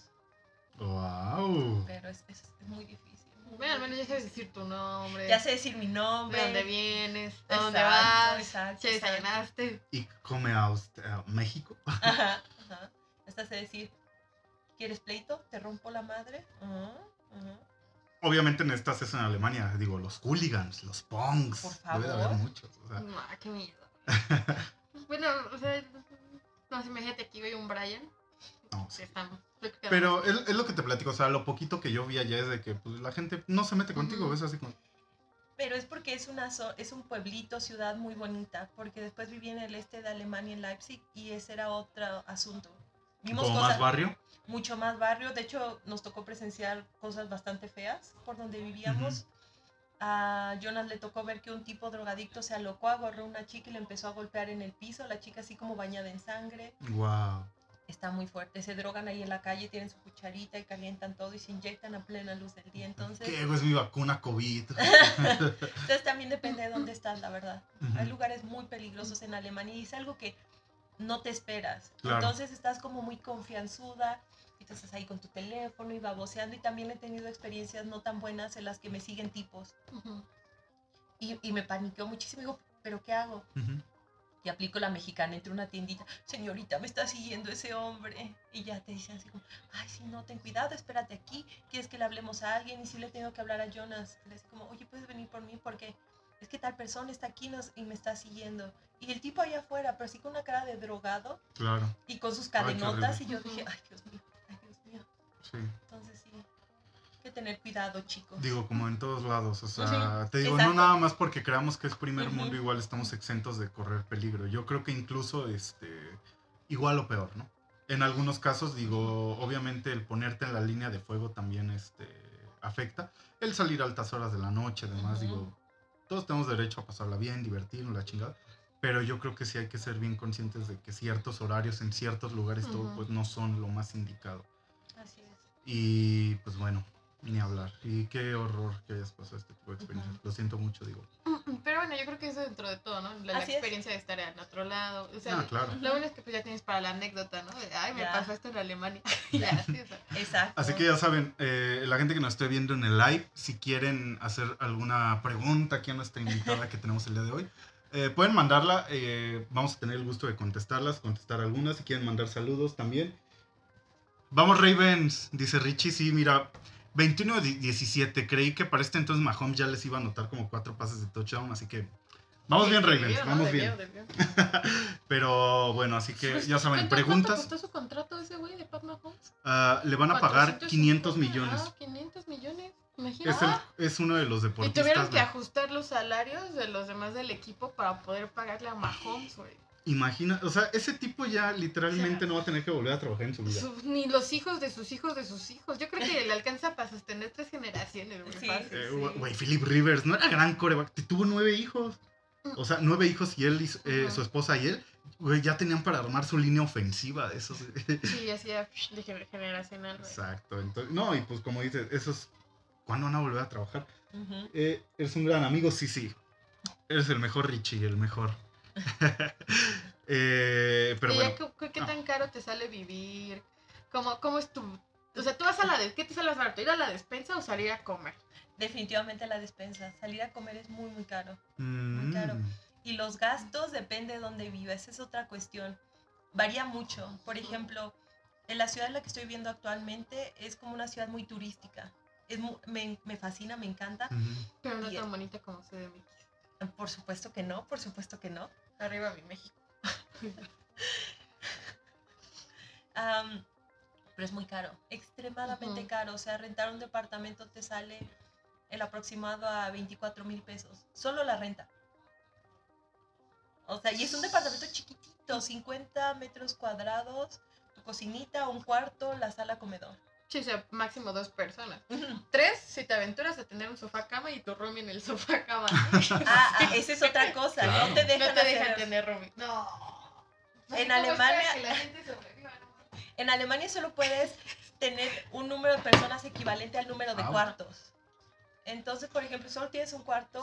Wow. pero es, es- es muy difícil. Bueno, al menos ya sabes decir tu nombre. Ya sé decir mi de nombre. dónde vienes, a dónde vas, exacto, si desayunaste. ¿Y come a usted a México? Ajá, ajá. Hasta sé decir, ¿quieres pleito? ¿Te rompo la madre? Ajá, ajá. Obviamente en estas es en Alemania, digo, los hooligans, los punks. Por Debe de haber favor. muchos. o sea, No, qué miedo. bueno, o sea, no sé, imagínate aquí hay un Brian. no, sí. estamos. Pero es, es lo que te platico, o sea, lo poquito que yo vi allá es de que pues, la gente no se mete contigo, Ujú. es así como... Pero es porque es, una es un pueblito, ciudad muy bonita, porque después viví en el este de Alemania, en Leipzig, y ese era otro asunto. Vimos Como cosas, más barrio. mucho más barrio, de hecho nos tocó presenciar cosas bastante feas por donde vivíamos. A Jonas le tocó ver que un tipo drogadicto se alocó, agarró a una chica y le empezó a golpear en el piso, la chica así como bañada en sangre. Wow. Está muy fuerte. Se drogan ahí en la calle, tienen su cucharita y calientan todo y se inyectan a plena luz del día. Entonces, ¿Qué? Es mi vacuna COVID. entonces también depende de dónde estás, la verdad. Hay lugares muy peligrosos en Alemania y es algo que no te esperas. Claro. Entonces estás como muy confianzuda y tú estás ahí con tu teléfono y baboseando y también he tenido experiencias no tan buenas en las que me siguen tipos y, y me paniqueó muchísimo. Digo, ¿pero qué hago? Y aplico la mexicana, entre una tiendita, señorita, me está siguiendo ese hombre. Y ya te dicen así como, ay, sí, no, ten cuidado, espérate aquí, quieres que le hablemos a alguien. Y sí le tengo que hablar a Jonas. Le dice como, oye, ¿puedes venir por mí? Porque es que tal persona está aquí nos- y me está siguiendo. Y el tipo allá afuera, pero sí con una cara de drogado Claro, y con sus Ay, cadenotas. y horrible. yo dije, ay, Dios mío, ay, Dios mío. sí. Entonces sí, que tener cuidado, chicos. Digo, como en todos lados. O sea, Sí, te digo, exacto. no nada más porque creamos que es primer mundo, igual estamos exentos de correr peligro. Yo creo que incluso, este, igual o peor, ¿no? En algunos casos, digo, obviamente el ponerte en la línea de fuego también, este, afecta. El salir a altas horas de la noche, además, digo, todos tenemos derecho a pasarla bien, divertirnos, la chingada. Pero yo creo que sí hay que ser bien conscientes de que ciertos horarios en ciertos lugares, todo, pues no son lo más indicado. Así es. Y pues bueno, ni hablar. Y qué horror que hayas pasado este tipo de experiencias. Lo siento mucho, digo. Pero bueno, yo creo que eso dentro de todo, ¿no? La, la Así es. experiencia de estar en otro lado. O sea, Ah, claro. lo bueno es que pues ya tienes para la anécdota, ¿no? De, ay, me Ya. pasó esto en Alemania. ya, sí, o sea. Exacto. Así que ya saben, eh, la gente que nos esté viendo en el live, si quieren hacer alguna pregunta aquí a nuestra invitada que tenemos el día de hoy, eh, pueden mandarla. eh, vamos a tener el gusto de contestarlas, contestar algunas. Si quieren mandar saludos también. Vamos Ravens, dice Richie. Sí, mira, 21-17. Creí que para este entonces Mahomes ya les iba a anotar como cuatro pases de touchdown. Así que vamos Sí, bien ¿no? vamos Debió, bien. debió. Pero bueno, así que Pues, ya saben, ¿cuánto- preguntas. ¿Cuánto costó su contrato ese güey de Pat Mahomes? ah, le van a pagar 450. 500 millones. Ah, 500 millones. Imagínate. Es, el- es uno de los y deportistas. tuvieron que ¿no? ajustar los salarios de los demás del equipo para poder pagarle a Mahomes, güey. Imagina, o sea, ese tipo ya literalmente no va a tener que volver a trabajar en su vida. Ni los hijos de sus hijos de sus hijos. Yo creo que le alcanza para sostener tres generaciones, güey. Sí. fácil, Eh, sí. Philip Rivers no era gran coreback, tuvo nueve hijos. O sea, nueve hijos y él, y su- eh, su esposa y él, güey, ya tenían para armar su línea ofensiva de esos. Sí, hacía de generacional, güey. Exacto. Entonces, no, y pues como dices, esos, ¿cuándo van a volver a trabajar? Ujú. Eh, eres un gran amigo, sí, sí. Eres el mejor Richie, el mejor. Eh, pero ¿Y bueno. qué, qué- qué Ah. tan caro te sale vivir? ¿Cómo, cómo es tu...? O sea, tú vas a la... De, ¿Qué te sale más barato? ¿Ir a la despensa o salir a comer? Definitivamente la despensa. Salir a comer es muy, muy caro. Mm, caro. Y los gastos depende de dónde viva. Esa es otra cuestión. Varía mucho. Por ejemplo, en la ciudad en la que estoy viviendo actualmente es como una ciudad muy turística. Es mu- me, me fascina, me encanta. ujú. Pero no Y- tan bonita como CDMX. Por supuesto que no, por supuesto que no. Arriba mi México. Am, pero es muy caro, extremadamente caro. O sea, rentar un departamento te sale el aproximado a 24 mil pesos. Solo la renta. O sea, y es un departamento chiquitito, 50 metros cuadrados, tu cocinita, un cuarto, la sala comedor. Sí, o sea, máximo dos personas. Tres, si te aventuras a tener un sofá cama y tu roomie en el sofá cama. Ah, ah, esa es otra cosa. Claro. No te dejan, no te dejan hacer- tener roomie. No. En ¿Cómo Alemania- que la gente? En Alemania solo puedes tener un número de personas equivalente al número de Ah. cuartos. Entonces, por ejemplo, solo tienes un cuarto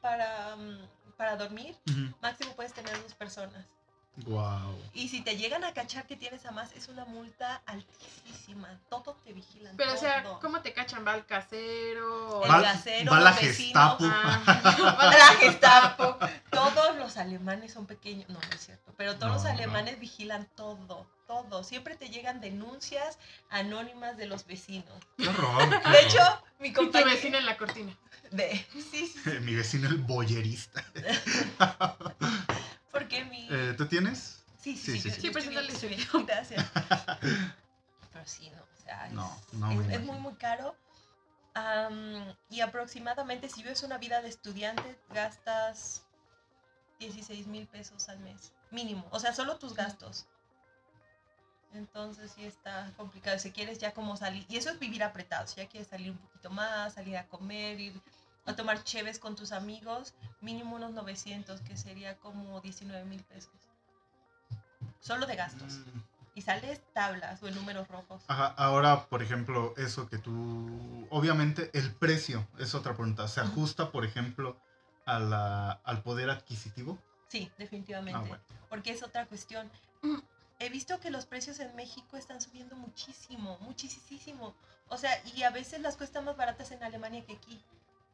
para, mm, para dormir, máximo puedes tener dos personas. Guau. Y si te llegan a cachar que tienes a más, es una multa altísima. Todo te vigilan. Pero, o sea, todo. ¿cómo te cachan? ¿Va al casero? El Va- casero, va la los vecinos, Gestapo. Ah, La Gestapo. Todos los alemanes son pequeños. No, no es cierto. Pero todos No, los no. alemanes vigilan todo. Todo. Siempre te llegan denuncias anónimas de los vecinos. Qué horror. qué De hecho, mi Y tu compañero. vecina en la cortina. De, sí, sí, Mi vecino el boyerista. Porque mi. Eh, ¿Tú tienes? sí, sí, sí, sí, sí. Sí, estoy bien, preséntale estoy su bien, Gracias. Pero sí, no. O sea, es, No, no es, muy, muy caro. Am, y aproximadamente, si vives una vida de estudiante, gastas 16 mil pesos al mes. Mínimo. O sea, solo tus gastos. Entonces sí está complicado. Si quieres ya como salir, y eso es vivir apretado. Si ya quieres salir un poquito más, salir a comer, ir a tomar cheves con tus amigos, mínimo unos 900, que sería como 19 mil pesos. Solo de gastos. Mm. Y sales tablas o en números rojos. Ajá, ahora, por ejemplo, eso que tú... Obviamente, el precio es otra pregunta. ¿Se ajusta, por ejemplo, a la- al poder adquisitivo? Sí, definitivamente. Ah, bueno. Porque es otra cuestión. He visto que los precios en México están subiendo muchísimo, muchísimo. O sea, y a veces las cuestan más baratas en Alemania que aquí.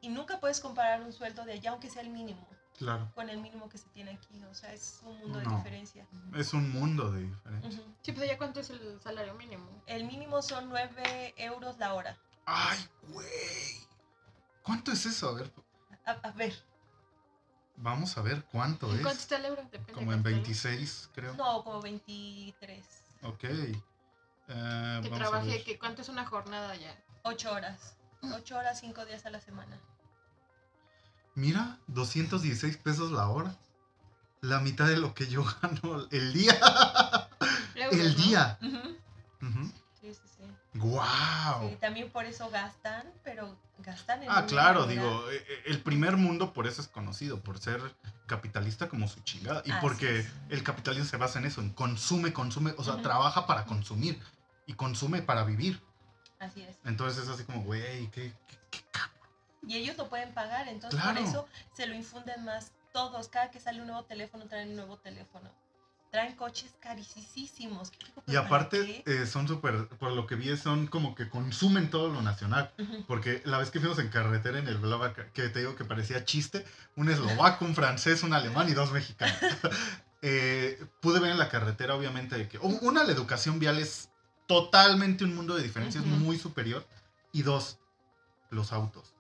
Y nunca puedes comparar un sueldo de allá, aunque sea el mínimo, Claro. con el mínimo que se tiene aquí. O sea, es un mundo de diferencia. Es un mundo de diferencia. Sí, pues ya cuánto es el salario mínimo. El mínimo son 9 euros la hora. ¡Ay, güey! ¿Cuánto es eso? A ver. A, a ver, Vamos a ver cuánto ¿En es. cuánto está el euro? Depende Como en cuánto está el 26, creo. No, como 23. Ok. Eh, euro. Que ver. que ¿cuánto es una jornada ya? 8 horas. 8 horas, 5 días a la semana. Mira, 216 pesos la hora. La mitad de lo que yo gano el día. Euros, el ¿no? día. Sí, sí, sí. ¡Guau! Sí, también por eso gastan, pero gastan en Ah, claro, manera- digo, eh, eh, el primer mundo por eso es conocido, por ser capitalista como su chingada. Y Así porque es. el capitalismo se basa en eso, en consume, consume, o sea, trabaja para consumir y consume para vivir. Así es. Entonces es así como, güey, ¿qué, qué, qué Y ellos lo pueden pagar, entonces Claro. por eso se lo infunden más todos. Cada que sale un nuevo teléfono, traen un nuevo teléfono. Traen coches carísimos. ¿Qué digo, Y ¿pero para aparte eh, son súper, por lo que vi, son como que consumen todo lo nacional. Porque la vez que fuimos en carretera en el Blavac, que te digo que parecía chiste, un eslovaco, un francés, un alemán y dos mexicanos. Eh, pude ver en la carretera, obviamente, que una, la educación vial es totalmente un mundo de diferencias muy superior. Y dos, los autos.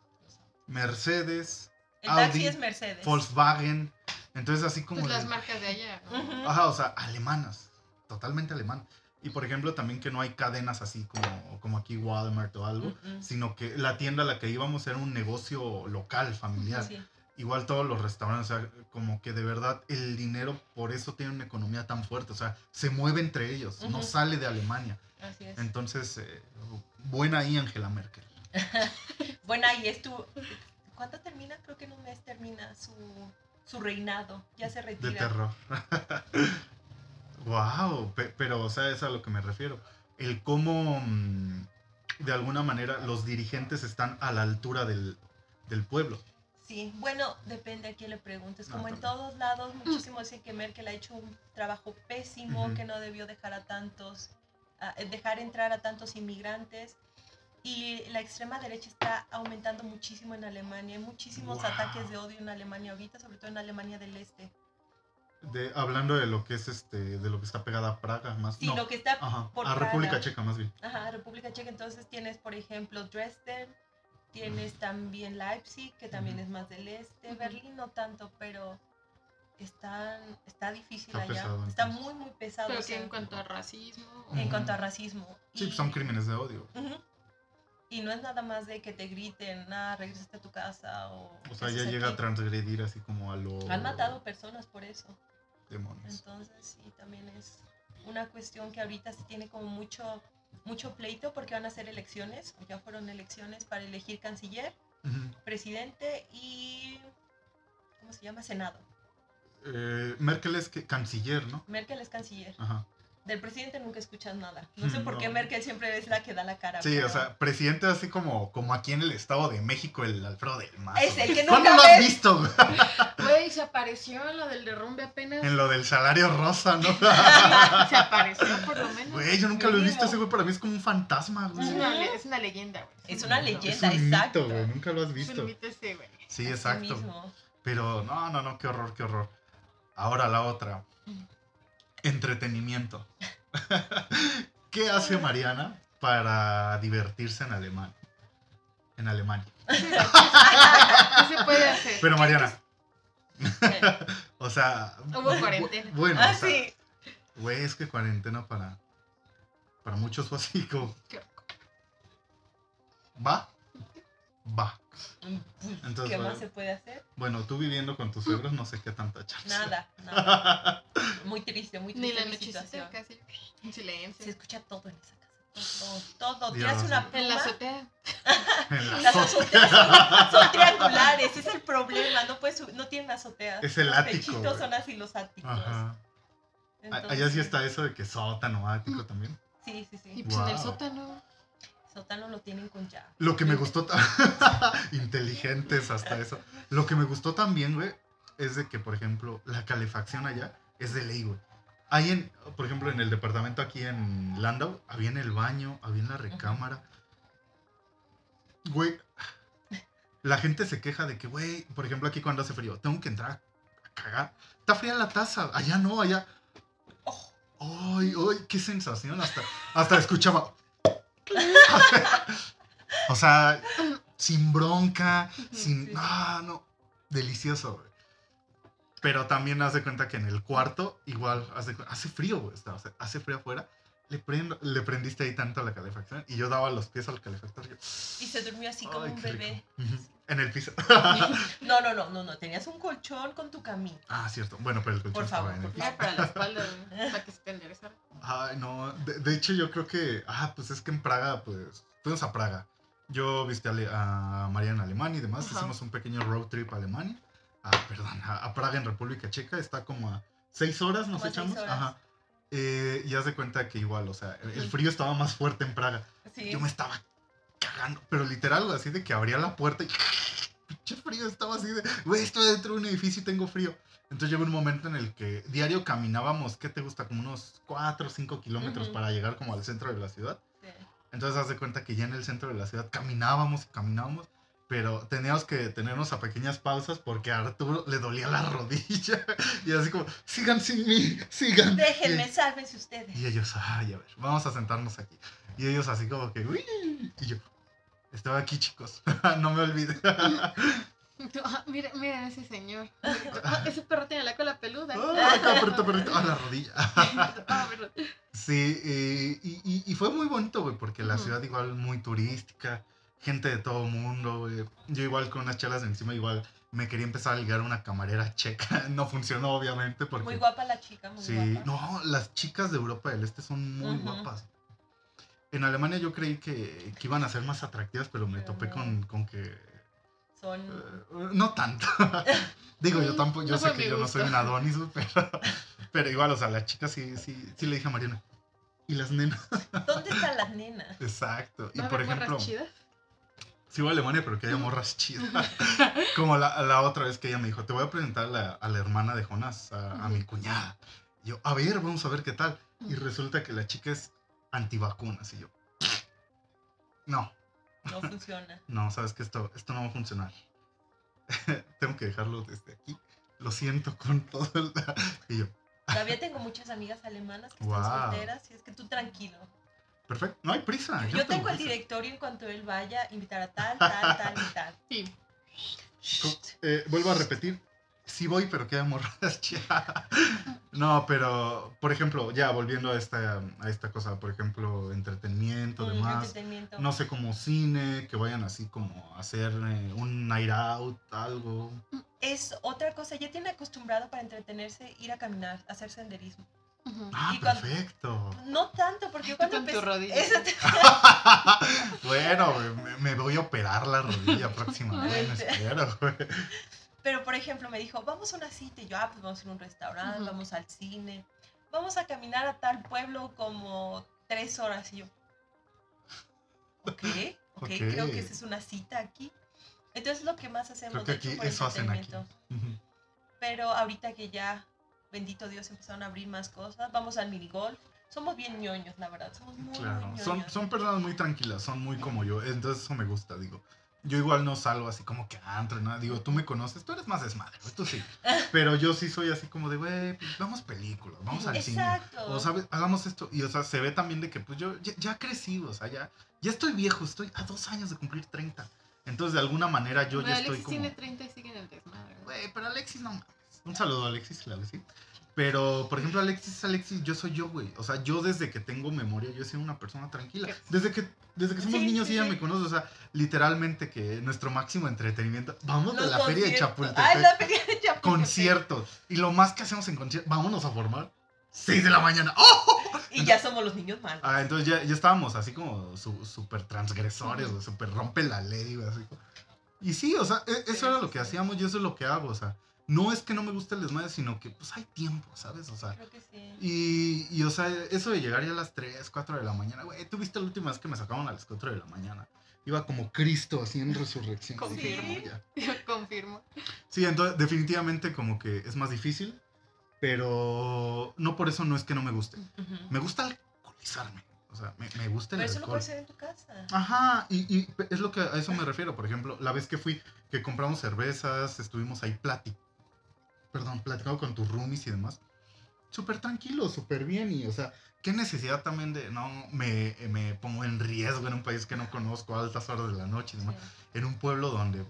Mercedes, El taxi Audi, es Mercedes. Volkswagen. Entonces, así como. Pues de- las marcas de allá. Ajá, o sea, alemanas. Totalmente alemán. Y por ejemplo, también que no hay cadenas así como, como aquí Walmart o algo, Ujú. sino que la tienda a la que íbamos era un negocio local, familiar. Sí. Igual todos los restaurantes, o sea, como que de verdad el dinero por eso tiene una economía tan fuerte, o sea, se mueve entre ellos, no sale de Alemania. Así es. Entonces, eh, buena ahí Angela Merkel. Bueno, ahí es tu. ¿Cuándo termina? Creo que en un mes termina su, su reinado. Ya se De retira. terror. wow, pero o sea, es a lo que me refiero. El cómo mm, de alguna manera los dirigentes están a la altura del, del pueblo. Sí, bueno, depende a quién le preguntes. Como en todos lados, muchísimos dicen que Merkel ha hecho un trabajo pésimo, que no debió dejar a tantos, dejar entrar a tantos inmigrantes. Y la extrema derecha está aumentando muchísimo en Alemania. Hay muchísimos Wow. ataques de odio en Alemania ahorita, sobre todo en Alemania del Este. De, hablando de lo que es este, de lo que está pegada a Praga, más Sí, no, lo que está ajá, por a República. Checa más bien. Ajá, República Checa. Entonces tienes, por ejemplo, Dresden, tienes también Leipzig, que también es más del este. Berlín no tanto, pero están, está difícil Está allá. pesado, está muy, muy pesado. Pero o que en cuanto a racismo... en cuanto a racismo. Sí, Y- pues son crímenes de odio. Y no es nada más de que te griten, ah, regresaste a tu casa o... O sea, ya llega a transgredir así como a lo... Han matado personas por eso. demonios. Entonces, sí, también es una cuestión que ahorita se tiene como mucho, mucho pleito porque van a ser elecciones, o ya fueron elecciones para elegir canciller, presidente y. ¿Cómo se llama? Senado. Eh, Merkel es que, canciller, ¿no? Merkel es canciller. Ajá. Del presidente nunca escuchas nada. No sé por qué. Merkel siempre es la que da la cara. Sí, o sea, presidente así como, como aquí en el Estado de México, el Alfredo del Mazo. Es el que ¿Cuándo nunca lo has visto? güey? Güey, se apareció en lo del derrumbe apenas. En lo del salario rosa, ¿no? se apareció por lo menos. Güey, yo nunca lo he visto. Ese güey para mí es como un fantasma, Es güey. una, es una leyenda, güey. Es una un mito. Es leyenda. un exacto. mito, güey. Nunca lo has Es visto. un mito ese, güey. Sí, exacto. mismo. Pero no, no, no, qué horror, qué horror. Ahora la otra. Entretenimiento. ¿Qué hace Mariana para divertirse en Alemania? En Alemania. ¿Qué se puede hacer? Pero Mariana, o sea. Hubo cuarentena. Bueno, Ah, o sea, sí. güey, es que cuarentena para. Para muchos fue así como. ¿Va? Va. Entonces, ¿Qué bueno, más se puede hacer? bueno, tú viviendo con tus suegros, no sé qué tanta chance. Nada, nada. Muy triste, muy Ni triste la mi nochecita casi. En silencio. Se escucha todo en esa casa. Todo, todo. Tiras una En la pluma. azotea. En la Las azotea. azoteas son, son triangulares, es el problema. No, puedes, no tienen azoteas. Es el los ático, güey. son así los áticos. Ajá. Entonces, Allá sí está eso de que sótano ático también. Sí, sí, Y sí. pues en el sótano. Sótano lo tienen con llave. Lo que me gustó, inteligentes hasta eso. Lo que me gustó también, güey, es de que, por ejemplo, la calefacción allá es de ley, güey. En, por ejemplo, en el departamento aquí en Landau, había en el baño, había en la recámara. Güey, la gente se queja de que, güey, por ejemplo, aquí cuando hace frío, tengo que entrar a cagar. Está fría la taza, allá no, allá. Oh, ¡Ay, ay! ¡Qué sensación! Hasta, hasta escuchaba. o sea, sin bronca, sin. Sí. Ah, no. Delicioso, güey. Pero también haz de cuenta que en el cuarto, igual, cu- hace frío, güey. está, o sea, hace frío afuera. Le, prendo- le prendiste ahí tanto a la calefacción y yo daba los pies al calefactor. y yo, Y se durmió así como "Ay, un rico". bebé. Ujú, En el piso. No, no, no, no, no. Tenías un colchón con tu camita. ah, cierto. Bueno, pero el colchón Por estaba favor, en el por piso. Para la espalda, para que se te enderezara. Ay, no. De, de hecho, yo creo que. Ah, pues es que en Praga, pues. Fuimos a Praga. Yo viste a, a María en Alemania y demás. Ajá. Hicimos un pequeño road trip a Alemania. Ah, perdón, a, a Praga en República Checa. Está como a seis horas, nos Como echamos. horas. Ajá. Eh, y haz de cuenta que igual, o sea, el frío estaba más fuerte en Praga. Sí. Yo me estaba cagando, pero literal, así de que abría la puerta y. Pinche frío, estaba así de. Güey, estoy dentro de un edificio y tengo frío. Entonces llegó un momento en el que diario caminábamos, ¿qué te gusta? Como unos 4 o 5 kilómetros para llegar como al centro de la ciudad. Sí. Entonces haz de cuenta que ya en el centro de la ciudad caminábamos y caminábamos, pero teníamos que detenernos a pequeñas pausas porque a Arturo le dolía la rodilla. Y así como, sigan sin mí, sigan. Déjenme, sálvense ustedes. Y, y ellos, ay, a ver, vamos a sentarnos aquí. Y ellos así como que, uy. Y yo, estaba aquí chicos, no me olvide. Ah, miren, miren ese señor. Ah, ese perro tiene la cola peluda. Ay, acá, perrito, perrito, a la rodilla. Ah. Sí, eh, y, y- y fue muy bonito, güey, porque la ciudad igual muy turística, gente de todo mundo, güey. Yo igual con unas chalas encima, igual me quería empezar a ligar a una camarera checa. No funcionó, obviamente, porque... Muy guapa la chica, muy Sí, guapa. no, las chicas de Europa del Este son muy guapas. En Alemania yo creí que, que iban a ser más atractivas, pero me Pero topé no. con, con que... Son. eh, no tanto. Digo, yo tampoco, yo no sé que yo no soy un Adonis, pero, pero igual, o sea, la chica sí, sí, sí le dije a Mariana. ¿Y las nenas? ¿Dónde están las nenas? Exacto. Y ¿Va a por ejemplo, chidas? Sí voy a Alemania, pero que haya morras chidas. Como la, la otra vez que ella me dijo, te voy a presentar a la, a la hermana de Jonas, a, a mi cuñada. Y yo, a ver, vamos a ver qué tal. Y resulta que la chica es antivacunas. Y yo, no, No funciona. no, sabes que esto, esto no va a funcionar. Tengo que dejarlo desde aquí. Lo siento con todo el... Y yo, Todavía tengo muchas amigas alemanas que están Wow. solteras y es que tú tranquilo. Perfecto, no hay prisa. Yo, tengo el prisa. directorio en cuanto él vaya, invitar a tal, tal, tal y tal. Sí. Eh, vuelvo a repetir, sí voy, pero queda morras ya. No, pero, por ejemplo, ya volviendo a esta, a esta cosa, por ejemplo, entretenimiento, Mm, demás. entretenimiento. No sé, como cine, que vayan así como a hacer eh, un night out, algo. Es otra cosa, ya tiene acostumbrado para entretenerse ir a caminar, hacer senderismo. Ah, Y cuando- perfecto. No tanto, porque yo cuando con tu empecé... te- bueno, me, me voy a operar la rodilla próximamente, Este. espero. Pero, por ejemplo, me dijo, vamos a una cita. Y yo, ah, pues vamos a ir a un restaurante, vamos al cine. Vamos a caminar a tal pueblo como tres horas. Y yo, ok, ok, Ok. creo que esa es una cita aquí. Entonces, lo que más hacemos, Creo que de hecho, aquí por eso hacen aquí. Pero ahorita que ya, bendito Dios, empezaron a abrir más cosas, vamos al minigolf. Somos bien ñoños, la verdad. Somos muy, Claro, muy son, ñoños. son personas muy tranquilas, son muy como yo, entonces eso me gusta, digo. Yo igual no salgo así como que antro, nada. Digo, tú me conoces, tú eres más desmadre, tú sí. Pero yo sí soy así como de, güey, pues, vamos películas, vamos al cine. Exacto. O, ¿sabes? Hagamos esto. Y, o sea, se ve también de que, pues, yo ya, ya crecí, o sea, ya, ya estoy viejo, estoy a dos años de cumplir 30. Entonces, de alguna manera, yo Pero ya Alexis estoy como... tiene 30 y sigue en el desmadre. güey. Güey, pero Alexis no mames. Un saludo a Alexis, claro que sí. Pero, por ejemplo, Alexis, Alexis, yo soy yo, güey. O sea, yo desde que tengo memoria, yo he sido una persona tranquila. Desde que, desde que somos Sí, niños sí, ella sí. me conoce. O sea, literalmente que nuestro máximo entretenimiento. Vamos a Los la feria de. Chapultepec. Ah, la feria de Chapultepec. conciertos. Y lo más que hacemos en conciertos, vámonos a formar. 6 de la mañana. ¡Oh! Y ya somos los niños malos. Ah, entonces ya, ya estábamos así como su- súper transgresores, güey, súper rompe la ley, güey, así como- Y sí, o sea, e- eso era lo que hacíamos y eso es lo que hago, o sea, no es que no me guste el desmadre, sino que pues hay tiempo, ¿sabes? O sea, Creo que sí. y, y, o sea, eso de llegar ya a las 3, 4 de la mañana, güey, tú viste la última vez que me sacaban a las 4 de la mañana. Iba como Cristo así en resurrección. Dije, Confirmo. Yo confirmo. Sí, entonces definitivamente como que es más difícil, pero no por eso no es que no me guste. Me gusta alcoholizarme. O sea, me, me gusta el Pero eso lo alcohol. puedes hacer en tu casa. Ajá, y, y es lo que a eso me refiero. Por ejemplo, la vez que fui, que compramos cervezas, estuvimos ahí platicando, perdón, platicando con tus roomies y demás. Súper tranquilo, súper bien. Y, o sea, qué necesidad también de, no, me, me pongo en riesgo en un país que no conozco a altas horas de la noche y demás. Sí. En un pueblo donde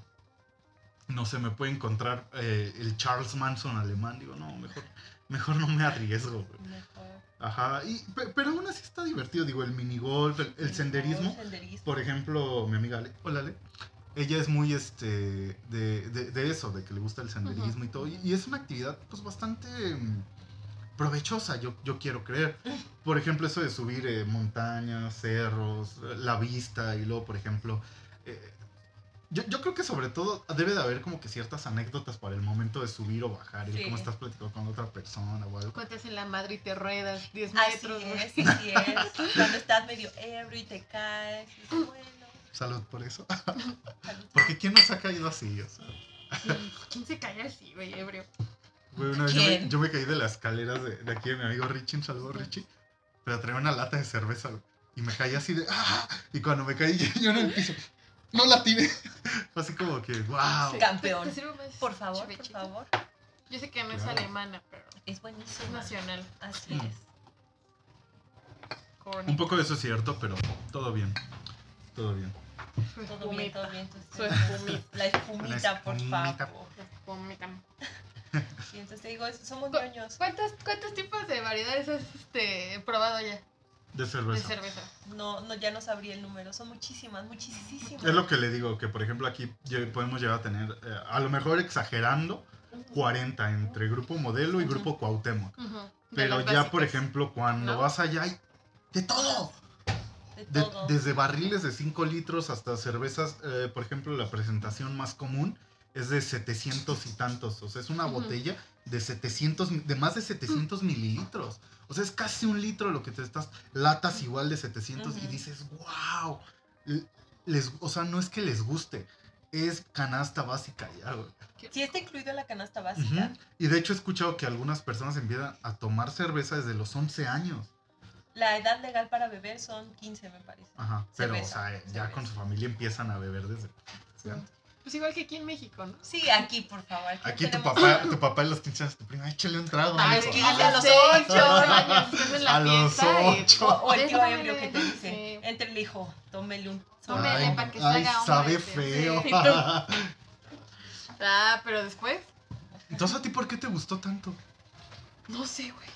no sé, me puede encontrar eh, el Charles Manson alemán. Digo, no, mejor, mejor no me arriesgo. Mejor. Ajá, y, pe- pero aún así está divertido. Digo, el minigolf, el, el senderismo. El senderismo. Por ejemplo, mi amiga Ale, hola Ale, ella es muy este de, de- de eso, de que le gusta el senderismo y todo. Y, y es una actividad pues bastante mm, provechosa, yo, yo quiero creer. Por ejemplo, eso de subir eh, montañas, cerros, la vista y luego, por ejemplo, eh, yo, yo creo que sobre todo debe de haber como que ciertas anécdotas para el momento de subir o bajar y cómo estás platicando con otra persona o algo. Cuentas en la madre y te ruedas 10 Así metros. güey. es, así es. Cuando estás medio ebrio y te caes. Y dices, bueno, Salud por eso. Porque ¿quién nos ha caído así? O sea, ¿Quién se cae así, güey, ebrio? Güey, una vez yo me, ¿Quién? yo me caí de las escaleras de, de aquí de mi amigo Richie, un saludo Richie, pero traía una lata de cerveza güey, y me caí así de ¡ah! Y cuando me caí yo en el piso, no la tiré. Fue así como que, wow. Sí. Campeón. ¿Te- te sirvo más Por favor, por favor. Yo sé que no es alemana, pero Es es buenísimo. nacional. Así Mm. es. Corny. Un poco de eso es cierto, pero todo bien. Todo bien. Su Todo bien, espumita. todo bien. entonces, Su espumita. La espumita, La por favor. Su espumita. Y entonces te digo, somos ñoños. ¿Cuántos, ¿Cuántos tipos de variedades has este, probado ya De de cerveza. cerveza? No, no, ya no sabría el número. Son muchísimas, muchísimas. Es lo que le digo, que por ejemplo aquí podemos llegar a tener, eh, a lo mejor exagerando, 40 entre grupo modelo y grupo Cuauhtémoc. Pero ya, por ejemplo, cuando ¿No? vas allá hay de todo. De desde barriles de 5 litros hasta cervezas, eh, por ejemplo, la presentación más común es de 700 y tantos. O sea, es una Ujú. botella de 700, mi- de más de 700 mililitros. O sea, es casi un litro lo que te estás, latas igual de 700 y Ujú. dices, wow. Les, o sea, no es que les guste, es canasta básica ya, güey. Sí está incluido la canasta básica. Y de hecho he escuchado que algunas personas empiezan a tomar cerveza desde los 11 años. La edad legal para beber son 15, me parece. Ajá. Pero, Cerveza, o sea, ya cerveza. con su familia empiezan a beber desde... Pues igual que aquí en México, ¿no? Sí, aquí, por favor. Aquí, Aquí tu papá, tu papá en los 15 años, tu prima, échale un trago. Ah, mijo". es que a los seis, ocho. años estás en la A los fiesta y- ocho. O, o el tío ebrio que te dice, Sí. entre el hijo, tómele un... Tómele Ay, para que se ay, sabe feo. sí. Ah, pero después, Entonces, ¿a ti por qué te gustó tanto? no sé, güey.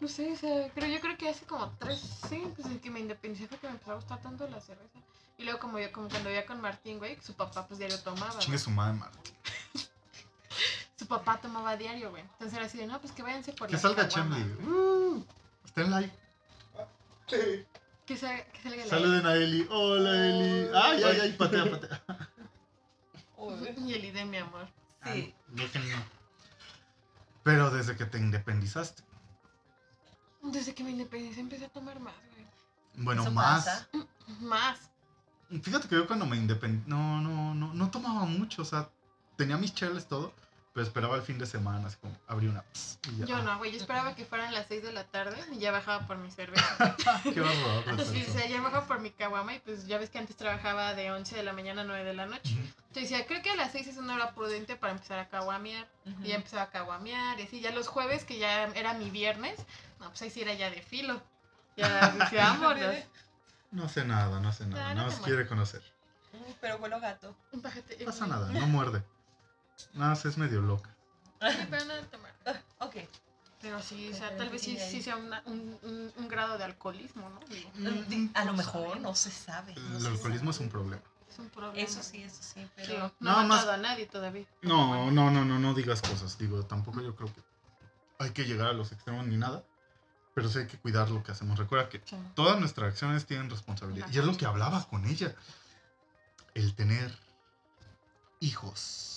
No sé, o sea, pero yo creo que hace como tres, sí, pues desde que me independicé fue que me empezó a gustar tanto la cerveza. Y luego como yo, como cuando vivía con Martín, güey, su papá pues diario tomaba. Chingue su madre, Martín. Su papá tomaba diario, güey. Entonces era así de, no, pues que váyanse por Que la salga caguama". Chemly. Uh, está en live. Que, salga, que salga la Saluden a Eli. Hola, Eli. Ay, ay, ay, patea, patea. Y el ID, mi amor. Sí. Ay, déjenlo. Pero desde que te independizaste. Desde que me independicé empecé a tomar más, güey. Bueno, Eso más. pasa. Más. Fíjate que yo cuando me independicé. No, no, no, no tomaba mucho. O sea, tenía mis cheles todo. Pero esperaba el fin de semana. Así como abrí una. pss, y ya. Yo no, güey. Yo esperaba que fueran las 6 de la tarde y ya bajaba por mi cerveza. Qué horror. Sí, o sea, ya bajaba por mi caguama y pues ya ves que antes trabajaba de 11 de la mañana a 9 de la noche. Ujú. Entonces decía, creo que a las 6 es una hora prudente para empezar a caguamear. Y ya empezaba a caguamear y así. Ya los jueves, que ya era mi viernes, no, pues ahí sí era ya de filo. Ya decía, vámonos. No sé nada, no sé nada. No Nada te más quiere conocer. Mm, Pero vuelo gato. Bájate. No pasa nada, no muerde. Nada más es medio loca. Sí, pero no de tomar. Ok. Pero sí, o sea, tal ¿qué vez sí, sí sea una- un, un, un grado de alcoholismo, ¿no? Digo, Mm, A lo no mejor sabe. no se sabe. no El se alcoholismo es un problema. es un problema. Eso sí, eso sí. Pero Digo, no Nada ha más- matado a nadie todavía. No, no, no, no, no digas cosas. Digo, tampoco yo creo que hay que llegar a los extremos ni nada. Pero sí hay que cuidar lo que hacemos. Recuerda que Sí. todas nuestras acciones tienen responsabilidad. Y es lo que hablaba con ella. El tener hijos.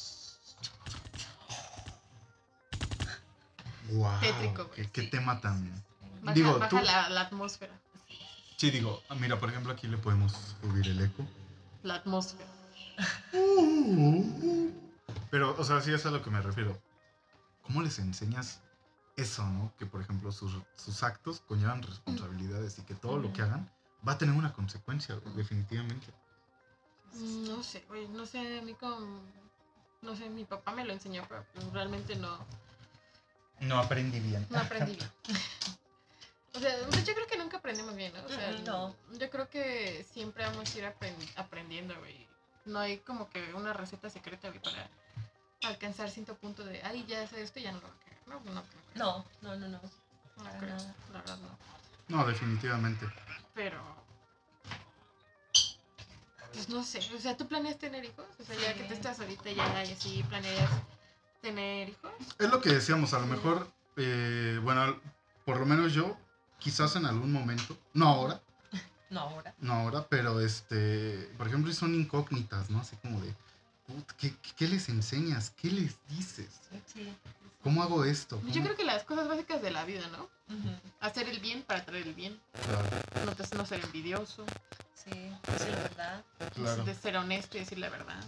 Wow. Tétrico, qué, qué sí. tema tan. Baja, Digo, baja tú- la, la atmósfera. Sí, digo, mira, por ejemplo, aquí le podemos subir el eco. La atmósfera. Pero, o sea, sí es a lo que me refiero. ¿Cómo les enseñas eso, no? Que, por ejemplo, sus, sus actos conllevan responsabilidades y que todo lo que hagan va a tener una consecuencia, definitivamente. No sé, güey, no sé, a mí con... No sé, mi papá me lo enseñó, pero pues, realmente no, No aprendí bien. no aprendí bien. O sea, pues, yo creo que nunca aprendemos bien, ¿no? O sea, no. yo creo que siempre vamos a ir apren- aprendiendo, güey. No hay como que una receta secreta, güey, para alcanzar cierto punto de, ay, ya sé esto, ya no lo va a querer. No, no, creo. No, no, no, no. No creo, la verdad no. No, definitivamente. Pero. Pues no sé, o sea, ¿tú planeas tener hijos? O sea, ya que tú estás ahorita ya y así, ¿planeas tener hijos? Es lo que decíamos, a lo mejor, eh, bueno, por lo menos yo, quizás en algún momento, no ahora, No ahora. no ahora, pero este, por ejemplo, son incógnitas, ¿no? Así como de, "Put, ¿qué, qué les enseñas? ¿Qué les dices? Sí. ¿Cómo hago esto? Yo ¿Cómo-" creo que las cosas básicas de la vida, ¿no? Hacer el bien para traer el bien. Claro, No, te- no ser envidioso. Sí, decir la verdad. claro. De ser honesto y decir la verdad.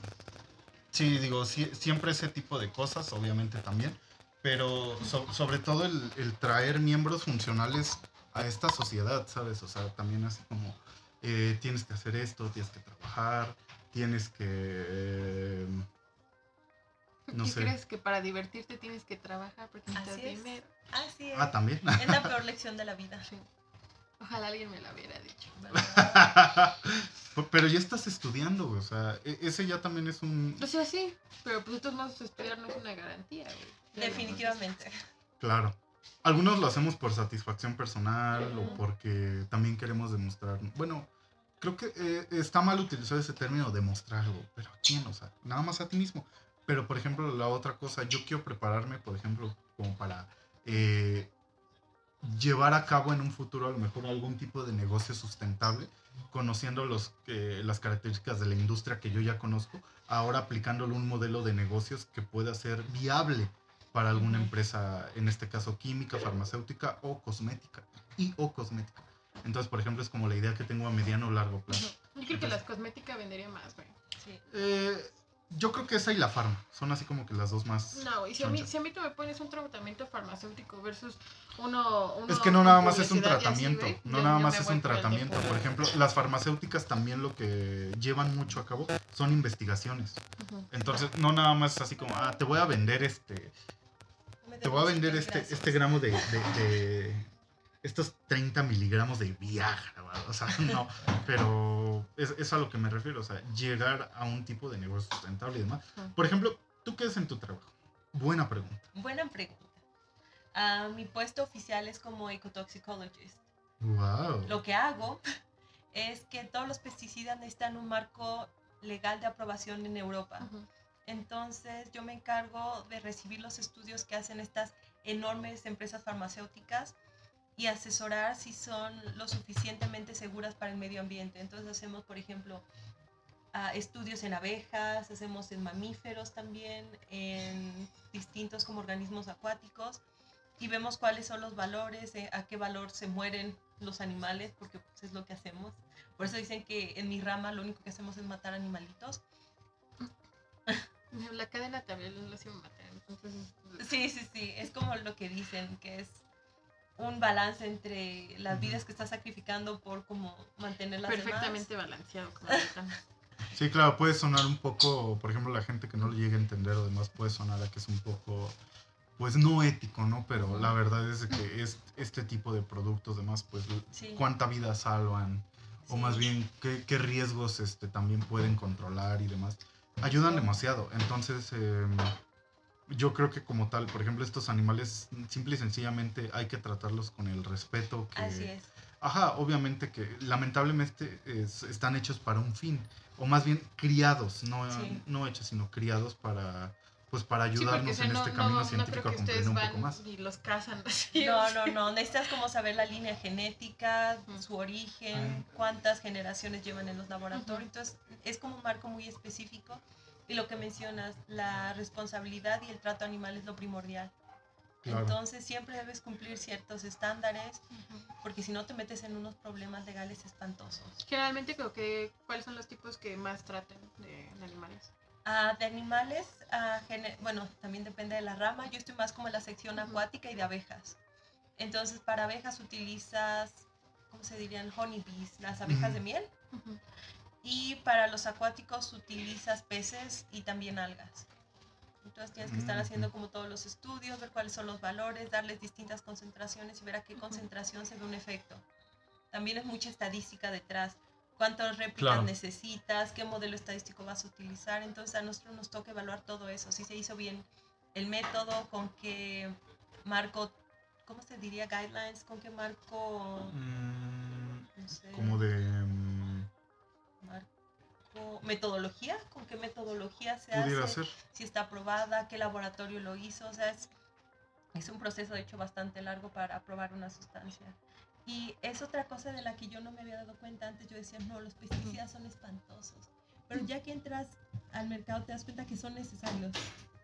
Sí, digo, sí- siempre ese tipo de cosas, obviamente también, pero so- sobre todo el, el traer miembros funcionales a esta sociedad, ¿sabes? O sea, también así como eh, tienes que hacer esto, tienes que trabajar, tienes que... eh, no ¿Y sé. crees que para divertirte tienes que trabajar porque necesitas Así es. dinero? Así es. Ah, también. Es la peor lección de la vida. Sí. Ojalá alguien me la hubiera dicho. ¿verdad? pero ya estás estudiando, güey, o sea, e- ese ya también es un... O sea, sí, pero pues todos modos estudiar no es una garantía, güey. Definitivamente. Claro. Algunos lo hacemos por satisfacción personal o Ujú. porque también queremos demostrar. Bueno, creo que eh, está mal utilizar ese término demostrar algo, pero ¿a quién? O sea, nada más a ti mismo. Pero, por ejemplo, la otra cosa, yo quiero prepararme, por ejemplo, como para eh, llevar a cabo en un futuro a lo mejor algún tipo de negocio sustentable, conociendo los, eh, las características de la industria que yo ya conozco, ahora aplicándole un modelo de negocios que pueda ser viable para alguna empresa, en este caso química, farmacéutica o cosmética. Y o cosmética. Entonces, por ejemplo, es como la idea que tengo a mediano o largo plazo. Yo creo que las cosméticas vendería más, güey. Sí. Eh, yo creo que esa y la farma son así como que las dos más. No, güey, si a, mí, si a mí tú me pones un tratamiento farmacéutico versus uno... uno Es que no nada más es un y así, tratamiento, no yo- nada yo más es un tratamiento. Por ejemplo, las farmacéuticas también lo que llevan mucho a cabo son investigaciones. Entonces, no nada más es así como, ah, te voy a vender este, te voy a vender este, este gramo de, de- de- estos 30 miligramos de Viagra, ¿verdad? o sea, no, pero es, es a lo que me refiero, o sea, llegar a un tipo de negocio sustentable y demás. Por ejemplo, ¿tú qué haces en tu trabajo? Buena pregunta. Buena pregunta. Ah, mi puesto oficial es como ecotoxicologist. Wow. Lo que hago es que todos los pesticidas necesitan un marco legal de aprobación en Europa. Ujú. Entonces yo me encargo de recibir los estudios que hacen estas enormes empresas farmacéuticas y asesorar si son lo suficientemente seguras para el medio ambiente. Entonces hacemos, por ejemplo, ah, estudios en abejas, hacemos en mamíferos también, en distintos como organismos acuáticos y vemos cuáles son los valores, eh, a qué valor se mueren los animales, porque pues, es lo que hacemos. Por eso dicen que en mi rama lo único que hacemos es matar animalitos. La cadena también los iba a matar, entonces... Sí, sí, sí, es como lo que dicen, que es un balance entre las vidas que estás sacrificando por como mantener las Perfectamente balanceado, como. Sí, claro, puede sonar un poco, por ejemplo, la gente que no lo llegue a entender o demás puede sonar a que es un poco, pues no ético, ¿no? Pero la verdad es que es, este tipo de productos, demás, pues Sí. cuánta vida salvan, o Sí. más bien qué, qué riesgos este, también pueden controlar y demás. Ayudan demasiado. Entonces, em, yo creo que como tal, por ejemplo, estos animales, simple y sencillamente hay que tratarlos con el respeto que... Así es. Ajá, obviamente que lamentablemente es- están hechos para un fin, o más bien criados, no, Sí. no hechos, sino criados para, pues para Sí, ayudarnos sea, en no- este no- camino no científico creo a que comprender ustedes un van poco más. Y los cazan así. No, no, no, necesitas como saber la línea genética, su origen, cuántas generaciones llevan en los laboratorios. Entonces, es como un marco muy específico. Y lo que mencionas, la responsabilidad y el trato animal es lo primordial. Claro. Entonces, siempre debes cumplir ciertos estándares, porque si no te metes en unos problemas legales espantosos. Generalmente creo que cuáles son los tipos que más tratan de animales. Ah, de animales, ah, bueno, también depende de la rama. Yo estoy más como en la sección Ujú. acuática y de abejas. Entonces, para abejas utilizas, ¿cómo se dirían? Honeybees, las abejas Ujú. de miel. Y para los acuáticos utilizas peces y también algas. Entonces tienes que estar Mm, haciendo como todos los estudios, ver cuáles son los valores, darles distintas concentraciones y ver a qué concentración se ve un efecto. También es mucha estadística detrás. cuántas réplicas Claro. necesitas, qué modelo estadístico vas a utilizar. Entonces a nosotros nos toca evaluar todo eso, si se hizo bien el método, con qué marco, ¿cómo se diría? Guidelines, con qué marco, Mm, no sé, como de... metodología, con qué metodología se hace, ser. si está aprobada, qué laboratorio lo hizo, o sea, es, es un proceso de hecho bastante largo para aprobar una sustancia. Y es otra cosa de la que yo no me había dado cuenta antes, yo decía, no, los pesticidas son espantosos, pero ya que entras al mercado te das cuenta que son necesarios.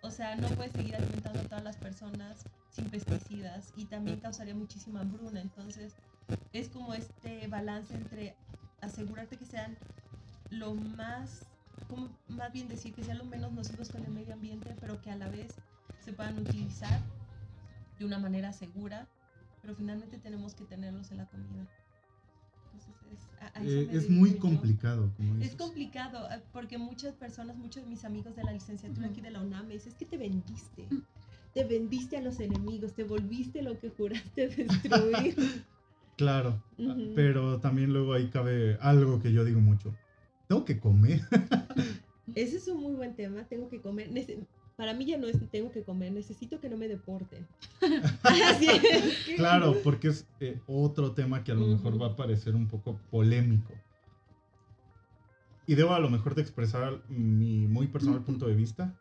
O sea, no puedes seguir alimentando a todas las personas sin pesticidas y también causaría muchísima hambruna. Entonces, es como este balance entre asegurarte que sean lo más, como más bien decir, que sean lo menos nocivos con el medio ambiente, pero que a la vez se puedan utilizar de una manera segura, pero finalmente tenemos que tenerlos en la comida. Entonces, es, a- a eso Eh, es muy yo. complicado, como Es dices. complicado eh, porque muchas personas, muchos de mis amigos de la licenciatura Ujú. aquí de la UNAM me dicen, es que te vendiste. Te vendiste a los enemigos, te volviste lo que juraste destruir. Claro, Ujú. pero también luego ahí cabe algo que yo digo mucho. Tengo que comer. Ese es un muy buen tema, tengo que comer. Nece- Para mí ya no es tengo que comer, necesito que no me deporten. Así es que- Claro, porque es eh, otro tema que a lo mejor va a parecer un poco polémico. Y debo a lo mejor de expresar mi muy personal punto de vista.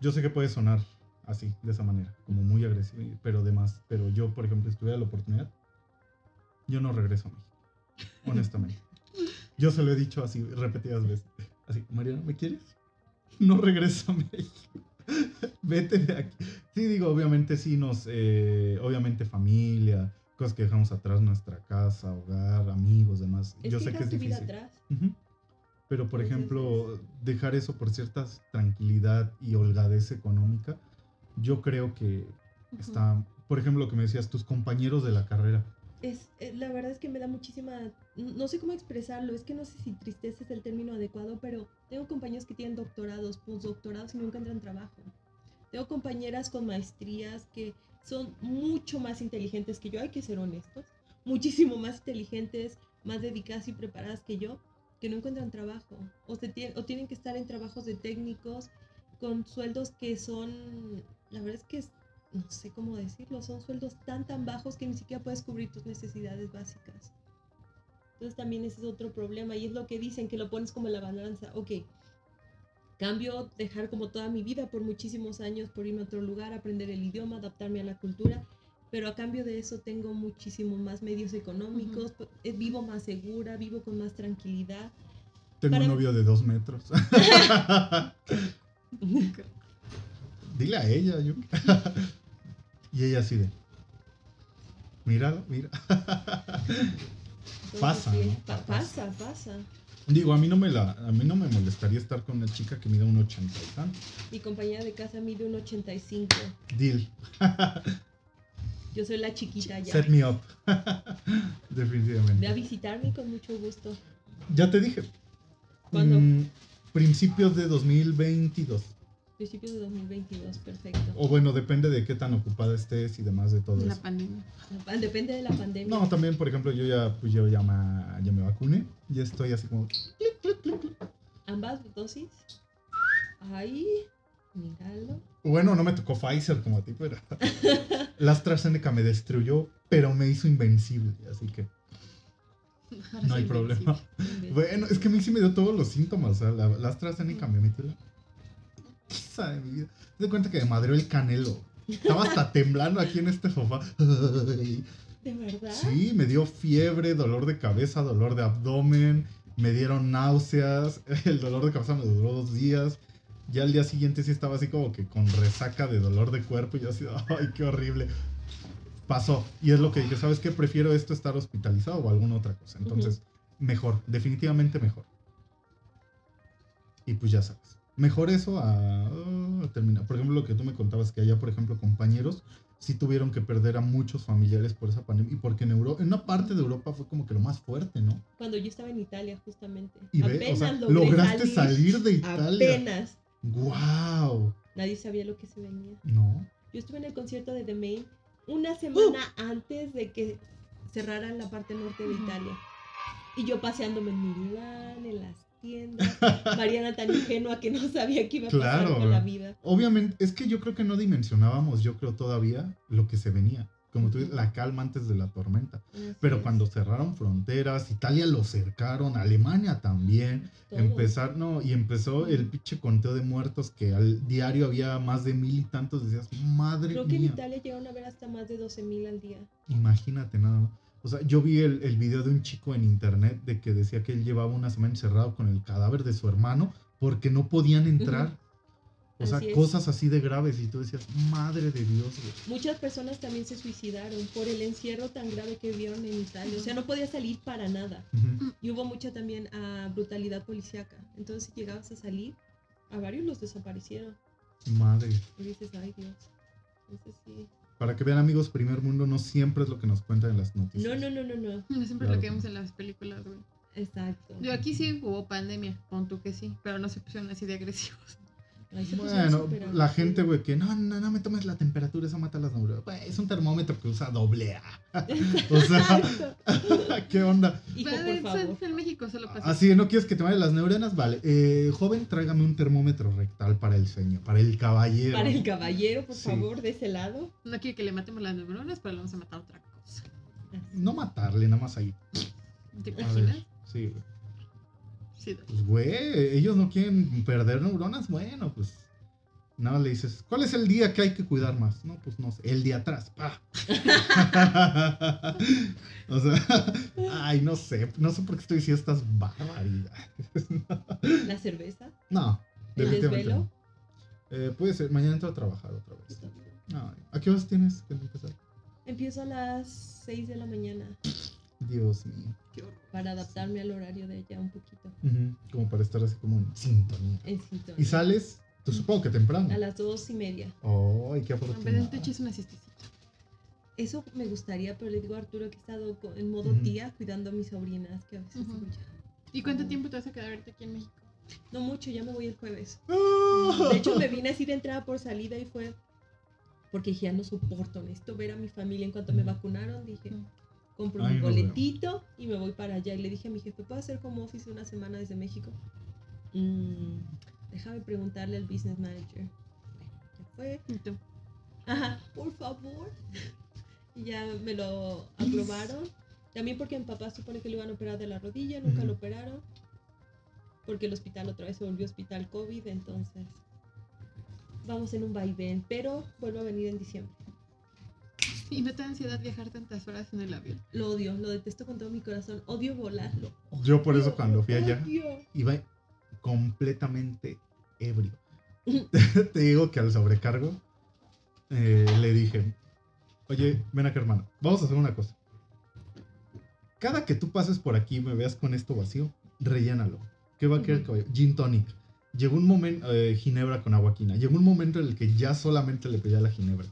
Yo sé que puede sonar así, de esa manera, como muy agresivo, pero demás. Pero yo, por ejemplo, si tuviera la oportunidad, yo no regreso a México, honestamente. Yo se lo he dicho así repetidas veces. Así, Mariana, ¿me quieres? No regreso a México. Vete de aquí. Sí, digo, obviamente sí nos, eh, obviamente familia, cosas que dejamos atrás, nuestra casa, hogar, amigos, demás. Es Yo que sé que es difícil. atrás. Ujú. Pero, por ejemplo, dejar eso por cierta tranquilidad y holgadez económica, yo creo que está, por ejemplo, lo que me decías, tus compañeros de la carrera. Es, eh, la verdad es que me da muchísima, no sé cómo expresarlo, es que no sé si tristeza es el término adecuado, pero tengo compañeros que tienen doctorados, postdoctorados y no encuentran trabajo. Tengo compañeras con maestrías que son mucho más inteligentes que yo, hay que ser honestos, muchísimo más inteligentes, más dedicadas y preparadas que yo, que no encuentran trabajo o, se o tienen que estar en trabajos de técnicos con sueldos que son, la verdad es que no sé cómo decirlo, son sueldos tan tan bajos que ni siquiera puedes cubrir tus necesidades básicas. Entonces también ese es otro problema y es lo que dicen, que lo pones como en la balanza, ok, cambio dejar como toda mi vida por muchísimos años por irme a otro lugar, aprender el idioma, adaptarme a la cultura, pero a cambio de eso tengo muchísimo más medios económicos, eh, vivo más segura, vivo con más tranquilidad. Tengo Para- un novio de dos metros. Dile a ella, yo. y ella así de. Míralo, mira. Pasa, ¿no? pa- pasa, pasa. Digo, a mí no me la, a mí no me molestaría estar con una chica que mida un 80 y tanto. Mi compañera de casa mide un 85. Deal. Yo soy la chiquita ya. Set me up. Ve a Definitivamente. visitarme con mucho gusto. Ya te dije. ¿Cuándo? Mm, principios de 2022. Principios de 2022, perfecto. O bueno, depende de qué tan ocupada estés y demás de todo La eso. pandemia. Depende de la pandemia. No, también, por ejemplo, yo ya, pues yo ya, ma- ya me vacuné. Ya estoy así como. Ambas dosis. Ay, míralo. Bueno, no me tocó Pfizer como a ti, pero. La AstraZeneca me destruyó, pero me hizo invencible. Así que Ahora no hay problema. invencible. Bueno, es que a mí sí me dio todos los síntomas. o sea, la, la AstraZeneca me metió la pizza de mi vida. Te das cuenta que me madreó el canelo. Estaba hasta temblando aquí en este sofá. Ay. ¿De verdad? Sí, me dio fiebre, dolor de cabeza, dolor de abdomen, me dieron náuseas, el dolor de cabeza me duró dos días. Ya al día siguiente sí estaba así como que con resaca de dolor de cuerpo y yo así, ay, qué horrible. Pasó. Y es lo que dije, ¿sabes qué? Prefiero esto estar hospitalizado o alguna otra cosa. Entonces, mejor, definitivamente mejor. Y pues ya sabes. Mejor eso a, terminar. Por ejemplo, lo que tú me contabas, que allá, por ejemplo, compañeros sí tuvieron que perder a muchos familiares por esa pandemia. Y porque en, Euro en una parte de Europa fue como que lo más fuerte, ¿no? Cuando yo estaba en Italia, justamente. Y ve, o sea, lograste salir de Italia. Apenas. ¡Wow! Nadie sabía lo que se venía. No. Yo estuve en el concierto de The Main una semana Uh. antes de que cerraran la parte norte de. Italia. Y yo paseándome en Milán, en las Mariana tan ingenua que no sabía qué iba a pasar Claro. con la vida. Obviamente, es que yo creo que no dimensionábamos, yo creo todavía, lo que se venía. Como tú dices, la calma antes de la tormenta. Así Pero es, cuando cerraron fronteras, Italia lo cercaron, Alemania también. todo. Empezar, no, y empezó el pinche conteo de muertos que al diario había más de mil y tantos. Decías, madre Creo que en. Italia llegaron a ver hasta más de 12 mil al día. Imagínate nada más. O sea, yo vi el, el video de un chico en internet de que decía que él llevaba una semana encerrado con el cadáver de su hermano porque no podían entrar. O sea, Así cosas así de graves. Y tú decías, madre de Dios, güey. Muchas personas también se suicidaron por el encierro tan grave que vivieron en Italia. O sea, no podía salir para nada. Ujú. Y hubo mucha también ah, brutalidad policíaca. Entonces, si llegabas a salir, a varios los desaparecieron. Madre. Y dices, ay Dios. Entonces, sí. Para que vean, amigos, primer mundo no siempre es lo que nos cuentan en las noticias. No, no, no, no, no. No siempre Claro. lo que vemos en las películas, güey. Exacto. Yo aquí sí hubo pandemia, pon tú que sí, pero no se pusieron así de agresivos. Se Bueno, la gente, güey, que no, no, no me tomes la temperatura, eso mata las neuronas. Güey, es un termómetro que usa doble A. o sea, ¿qué onda? Hijo, Pero por en- favor. en México solo pasa. Así, ¿no quieres que te maten las neuronas? Vale. Eh, joven, tráigame un termómetro rectal para el sueño, para el caballero. Para el caballero, por Sí. favor, de ese lado. No quiere que le matemos las neuronas, pero le vamos a matar otra cosa. No matarle, nada más ahí. ¿Te ver, imaginas? Sí, güey. Sí, Pues, güey, ellos no quieren perder neuronas. Bueno, pues. Nada le dices, ¿cuál es el día que hay que cuidar más? No, pues no sé, el de atrás, pa. o sea, ay, no sé, no sé por qué estoy diciendo estas barbaridades. La cerveza. No, ¿El desvelo? no. Eh, puede ser, mañana entro a trabajar otra vez. Ay, ¿A qué horas tienes que empezar? Empiezo a las 6 de la mañana Dios mío. qué horror. para adaptarme al horario de allá un poquito. Ujú, Como para estar así como en sintonía. En sintonía. Y sales, tú supongo que temprano. A las dos y media. Ay, qué vez de afortunado. te eches una siestecita. Eso me gustaría, pero le digo a Arturo que he estado en modo Ujú. tía cuidando a mis sobrinas, que a veces digo, ya. ¿Y cuánto tiempo te vas a quedar ahorita aquí en México? No mucho, ya me voy el jueves. De hecho, me vine así de entrada por salida y fue porque dije, ya no soporto, necesito ver a mi familia. En cuanto me vacunaron, dije. Compro Ahí mi boletito y me voy para allá. Y le dije a mi jefe, ¿puedo hacer como office una semana desde México? "Mm, déjame preguntarle al business manager. Bueno, ya fue. ¿Y tú? Ajá, por favor. Y ya me lo aprobaron. También porque mi papá supone que lo iban a operar de la rodilla, nunca Ujú. lo operaron. Porque el hospital otra vez se volvió hospital COVID, entonces vamos en un vaivén, pero vuelvo a venir en diciembre. ¿Y no te da ansiedad viajar tantas horas en el avión? Lo odio, lo detesto con todo mi corazón. Odio volarlo. Yo por eso cuando fui allá Odio. iba completamente ebrio. Te digo que al sobrecargo eh, le dije, oye, ven acá hermano, vamos a hacer una cosa. Cada que tú pases por aquí y me veas con esto vacío, rellénalo. ¿Qué va a querer que vaya? Gin tonic. Llegó un momento, eh, ginebra con aguaquina. Llegó un momento en el que ya solamente le pedía la ginebra.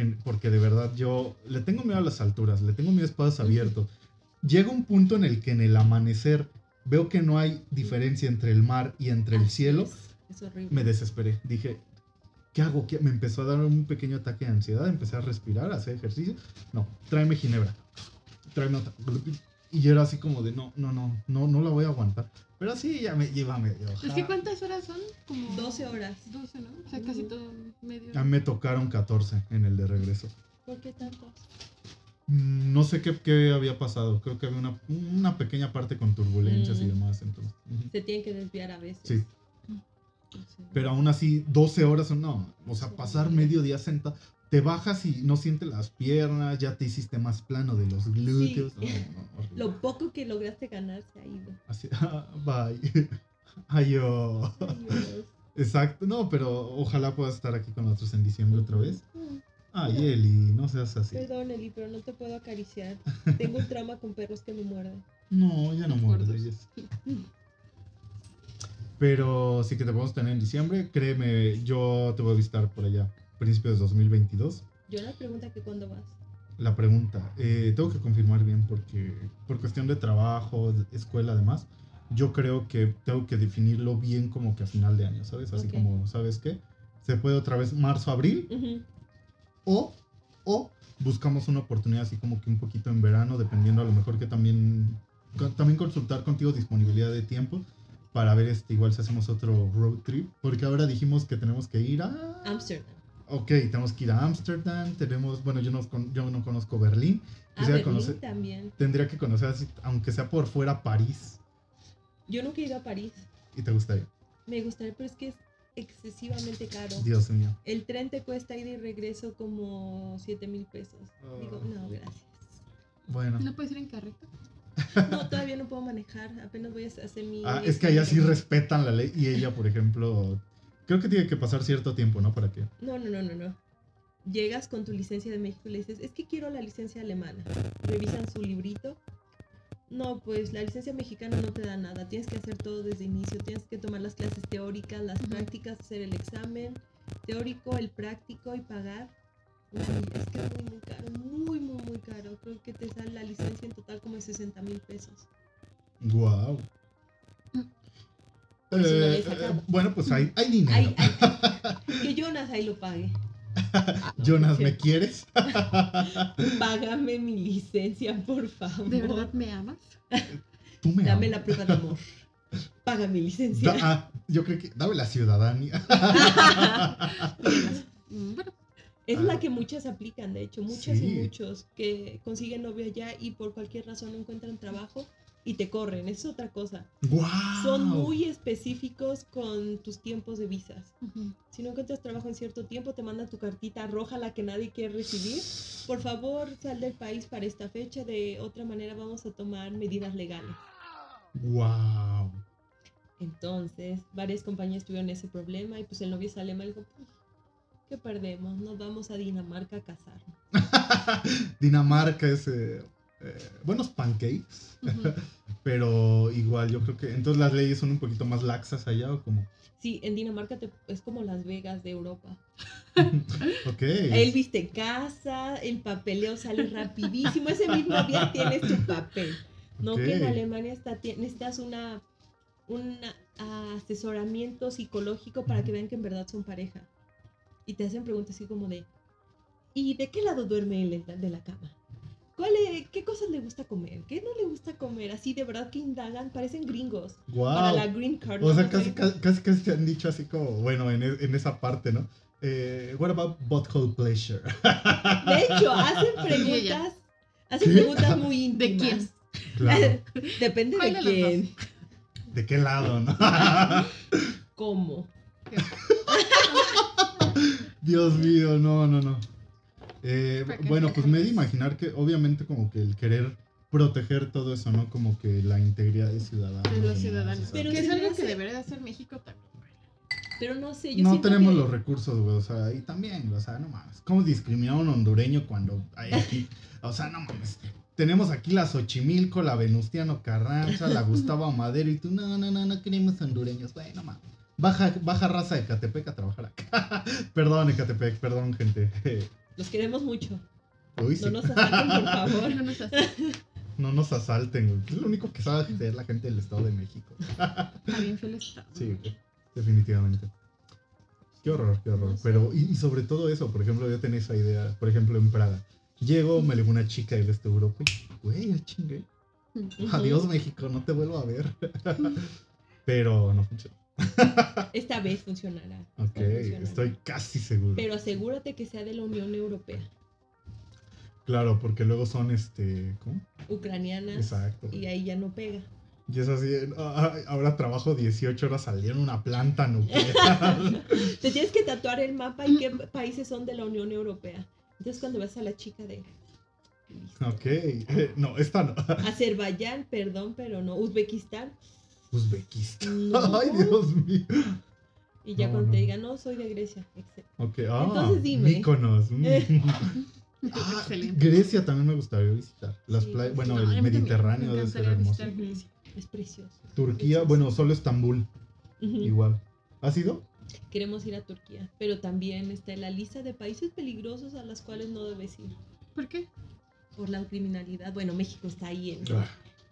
En- porque de verdad yo le tengo miedo a las alturas, le tengo miedo a Ujú. abiertos. Llega un punto en el que en el amanecer veo que no hay diferencia entre el mar y entre el Así cielo. Es, es horrible. Me desesperé. Dije, ¿qué hago? ¿Qué? Me empezó a dar un pequeño ataque de ansiedad. Empecé a respirar, a hacer ejercicio. No, tráeme ginebra. Tráeme otra. Y yo era así como de, no, no, no, no, no la voy a aguantar. Pero sí, ya me lleva medio. Es que ¿cuántas horas son? Como 12 horas. 12, ¿no? O sea, casi todo medio. A mí me tocaron 14 en el de regreso. ¿Por qué tantos? Mm, No sé qué, qué había pasado. Creo que había una, una pequeña parte con turbulencias y Mm. demás. Entonces. Se tienen que desviar a veces. Sí. Sí. Pero aún así, 12 horas, no. O sea, pasar medio día sentado. Te bajas y no sientes las piernas, ya te hiciste más plano de los glúteos. Sí. No, no. Lo poco que lograste ganar se ha ido. Así, ah, bye. Adiós. Adiós. Exacto, no, pero ojalá puedas estar aquí con nosotros en diciembre otra vez. Ay, Eli, no seas así. Perdón, Eli, pero no te puedo acariciar. Tengo un trauma con perros que me muerden. No, ya no Los muerde. gordos. ya es- Pero sí que te podemos tener en diciembre. Créeme, yo te voy a visitar por allá, principios de 2022. Yo la pregunta que cuándo vas. La pregunta, eh, tengo que confirmar bien porque por cuestión de trabajo, de escuela además, yo creo que tengo que definirlo bien como que a final de año, ¿sabes? Así Ok. como, ¿sabes qué? Se puede otra vez marzo, abril Ujú. o, o buscamos una oportunidad así como que un poquito en verano, dependiendo a lo mejor que también también consultar contigo disponibilidad de tiempo para ver este, igual si hacemos otro road trip. Porque ahora dijimos que tenemos que ir a... Ámsterdam. Ok, tenemos que ir a Ámsterdam, tenemos, bueno, yo no, yo no conozco Berlín. Ah, Berlín conocer, también. tendría que conocer, aunque sea por fuera, París. Yo nunca he ido a París. ¿Y te gustaría? Me gustaría, pero es que es excesivamente caro. Dios mío. El tren te cuesta ida y regreso como 7 mil pesos. Digo, Oh. no, gracias. Bueno. ¿No puedes ir en carrito? No, todavía no puedo manejar. Apenas voy a hacer mi. Ah, es que allá sí respetan la ley y ella, por ejemplo, creo que tiene que pasar cierto tiempo, ¿no? Para que... No, no, no, no, no. Llegas con tu licencia de México y le dices, es que quiero la licencia alemana. Revisan su librito. No, pues la licencia mexicana no te da nada. Tienes que hacer todo desde inicio. Tienes que tomar las clases teóricas, las Ujú. prácticas, hacer el examen teórico, el práctico y pagar. Uy, es que es muy, muy caro. Muy, muy, muy caro. Creo que te sale la licencia en total como de 60 mil pesos. Wow. Eh, eh, bueno, pues hay, hay dinero. Que Jonas ahí lo pague. Jonas, ¿me quieres? Págame mi licencia, por favor. ¿De verdad me amas? Tú me Dame amas. la prueba de amor. Paga mi licencia. Da- ah, yo creo que dame la ciudadanía. Mm, Bueno, es Ah. la que muchas aplican, de hecho, muchas Sí. y muchos que consiguen novio allá y por cualquier razón no encuentran trabajo y te corren. Es otra cosa. ¡Wow! Son muy específicos con tus tiempos de visas. ujú. Si no encuentras trabajo en cierto tiempo, te mandan tu cartita roja, la que nadie quiere recibir. Por favor, sal del país para esta fecha. De otra manera, vamos a tomar medidas legales. ¡Wow! Entonces, varias compañías tuvieron ese problema y pues el novio es alemán y dijo, "Pues, ¿qué perdemos? Nos vamos a Dinamarca a casarnos. Dinamarca es eh, eh, buenos pancakes, pero igual yo creo que entonces las leyes son un poquito más laxas allá o como. Sí, en Dinamarca te- es como Las Vegas de Europa. Ok. Elvis te casa, el papeleo sale rapidísimo, ese mismo día tienes tu papel. No que en. Alemania está, necesitas una, un asesoramiento psicológico para que vean que en verdad son pareja. Y te hacen preguntas así como de, ¿y de qué lado duerme él de la cama? ¿Cuál es- ¿Qué cosas le gusta comer? ¿Qué no le gusta comer? Así de verdad que indagan, parecen gringos. Para la Wow. green card. O sea, No casi, casi, casi, casi te han dicho así como, bueno, en, e- en esa parte, ¿no? Eh, what about butthole pleasure? De hecho, hacen preguntas, hacen ¿Qué? preguntas muy ¿De íntimas. quién? claro. Depende ¿Cuál de de quién. ¿De qué lado, no? ¿Cómo? Dios mío, no, no, no. Eh, ¿Para qué bueno, pues me he de imaginar que obviamente como que el querer proteger todo eso, ¿no? Como que la integridad de ciudadanos. De los ciudadanos. Pero que es algo que debería de hacer México también. güey. Pero no sé, yo no tenemos que- los recursos, güey, o sea, y también, o sea, no mames. ¿Cómo discriminar a un hondureño cuando hay aquí? O sea, no mames. Tenemos aquí la Xochimilco, la Venustiano Carranza, la Gustavo Madero y tú, no, no, no, no queremos hondureños, güey, no mames. Baja, baja raza de Catepec a trabajar acá. perdón, Ecatepec, perdón, gente. Los queremos mucho. Uy, sí. No nos ataquen, por favor. No nos hace- No nos asalten, güey. Es lo único que sabe hacer la gente del Estado de México. Está bien feo el estado. Sí, definitivamente. Qué horror, qué horror. No sé. Pero, y, y sobre todo eso, por ejemplo, yo tenía esa idea, por ejemplo, en Praga. Llego, me llegó una chica del este de Europa y, güey, ya chingué. Adiós, México, no te vuelvo a ver. Pero no funcionó. Esta vez funcionará. Ok, funcionará. estoy casi seguro. Pero asegúrate que sea de la Unión Europea. Claro, porque luego son, este, ¿cómo? Ucranianas. Exacto. Y ahí ya no pega. Y es así, ah, ahora trabajo 18 horas al día en una planta nuclear. Te tienes que tatuar el mapa y qué países son de la Unión Europea. Entonces cuando ves a la chica de... Listo. ok, eh, no, esta no. Azerbaiyán, perdón, pero no. Uzbekistán. Uzbekistán. No. Ay, Dios mío. Y ya No, cuando no. te digan, no, soy de Grecia. Excel. Ok, ah, Entonces dime. Mykonos, mm. Eh. Ah, Excelente. Grecia también me gustaría visitar. Las Sí, playas, bueno, el Mediterráneo me debe ser hermoso. visitar Grecia. Es precioso. Turquía, Precioso. bueno, solo Estambul, igual. ¿Has ido? Queremos ir a Turquía, pero también está en la lista de países peligrosos a las cuales no debes ir ¿Por qué? por la criminalidad. Bueno, México está ahí en, Ah,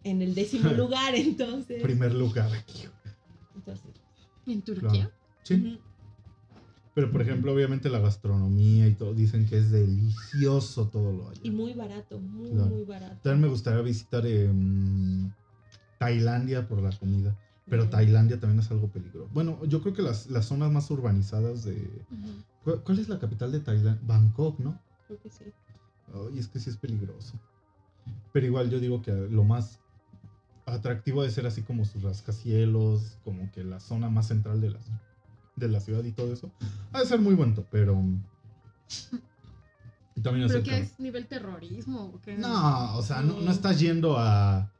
en el décimo lugar, entonces. primer lugar aquí. entonces ¿En Turquía? Sí, pero por ejemplo, obviamente la gastronomía y todo, dicen que es delicioso todo lo allá. Y muy barato, muy, Claro. muy barato. También me gustaría visitar em, Tailandia por la comida. Pero. Tailandia también es algo peligroso. Bueno, yo creo que las, las zonas más urbanizadas de... Ujú. ¿Cuál, cuál es la capital de Tailandia? Bangkok, ¿no? Creo que sí. Ay, es que sí es peligroso. Pero igual yo digo que lo más atractivo de ser así como sus rascacielos, como que la zona más central de la, de la ciudad y todo eso. Ha de ser muy bonito, pero... También es ¿Pero qué es nivel terrorismo? o qué? No, o sea, no, no estás yendo a,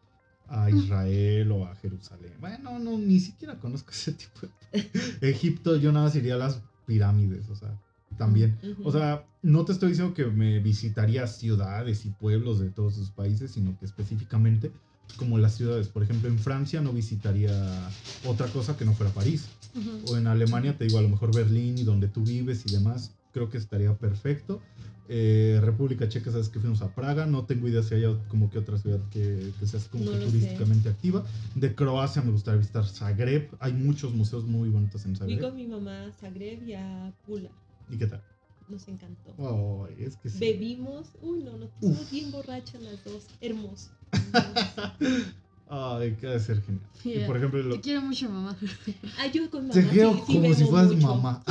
a Israel o a Jerusalén. Bueno, no, ni siquiera conozco ese tipo de... Egipto, yo nada más iría a las pirámides, o sea, también. O sea, no te estoy diciendo que me visitaría ciudades y pueblos de todos esos países, sino que específicamente como las ciudades. Por ejemplo, en Francia no visitaría otra cosa que no fuera París. O en Alemania, te digo, a lo mejor Berlín y donde tú vives y demás, creo que estaría perfecto. Eh, República Checa, sabes que fuimos a Praga, no tengo idea si hay como que otra ciudad que, que sea como No que sé. turísticamente activa. De Croacia me gustaría visitar Zagreb, hay muchos museos muy bonitos en Fui Zagreb. con mi mamá a Zagreb y a Pula. ¿Y qué tal? Nos encantó. Oh, es que sí. Bebimos. Uy, no, nos pusimos bien borrachas las dos. Hermoso. Ay, que de ser genial. Y Yeah. por ejemplo, lo- Te quiero mucho, mamá. Ah, yo con mamá. te sí, sí como si fueras mucho. mamá.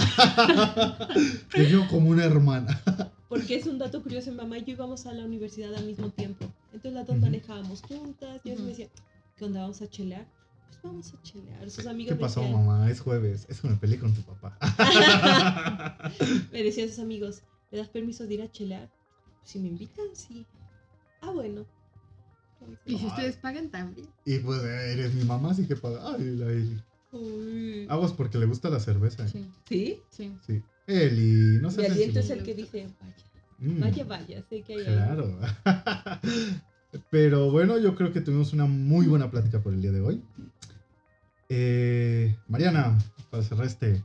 te veo como una hermana. Porque es un dato curioso, mamá y yo íbamos a la universidad al mismo tiempo. Entonces las dos Ujú. manejábamos juntas. Y Ujú. me decía, ¿qué onda? ¿Vamos a chelear? Pues vamos a chelear. Sus ¿Qué amigas me pasó, decían, mamá? Es jueves. Es que me peleé con tu papá. me decían sus amigos, ¿le das permiso de ir a chelear? Si me invitan, sí. Ah, bueno. Y si ustedes pagan también. y pues eres mi mamá, así que paga. Ay, la Eli. Uy. Aguas porque le gusta la cerveza. Sí, ¿Sí? sí. Sí. Eli, no Mi seas aliento es sensible. el que dice, vaya, Mm, vaya, vaya, sé que hay algo. Claro. Pero bueno, yo creo que tuvimos una muy buena plática por el día de hoy. Eh, Mariana, para cerrar este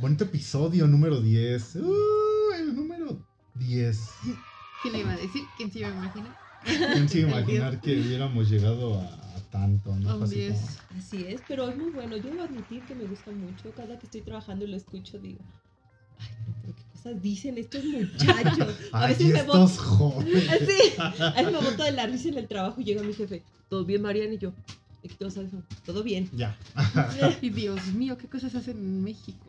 bonito episodio número 10. Uh, el número 10. ¿Quién le iba a decir? ¿Quién se iba a imaginar? ¿Quién se iba a imaginar que hubiéramos llegado a, a tanto? así 10. como- Así es, pero es muy bueno. Yo debo admitir que me gusta mucho. Cada que estoy trabajando y lo escucho, digo, ay, no, pero qué cosas dicen estos muchachos. A Ay, veces me boto. estos jóvenes. Así, a veces me boto de la risa en el trabajo y llega mi jefe, ¿todo bien, Mariana? Y yo, los audífonos, todo bien. Ya. Y Dios mío, ¿qué cosas hacen en México?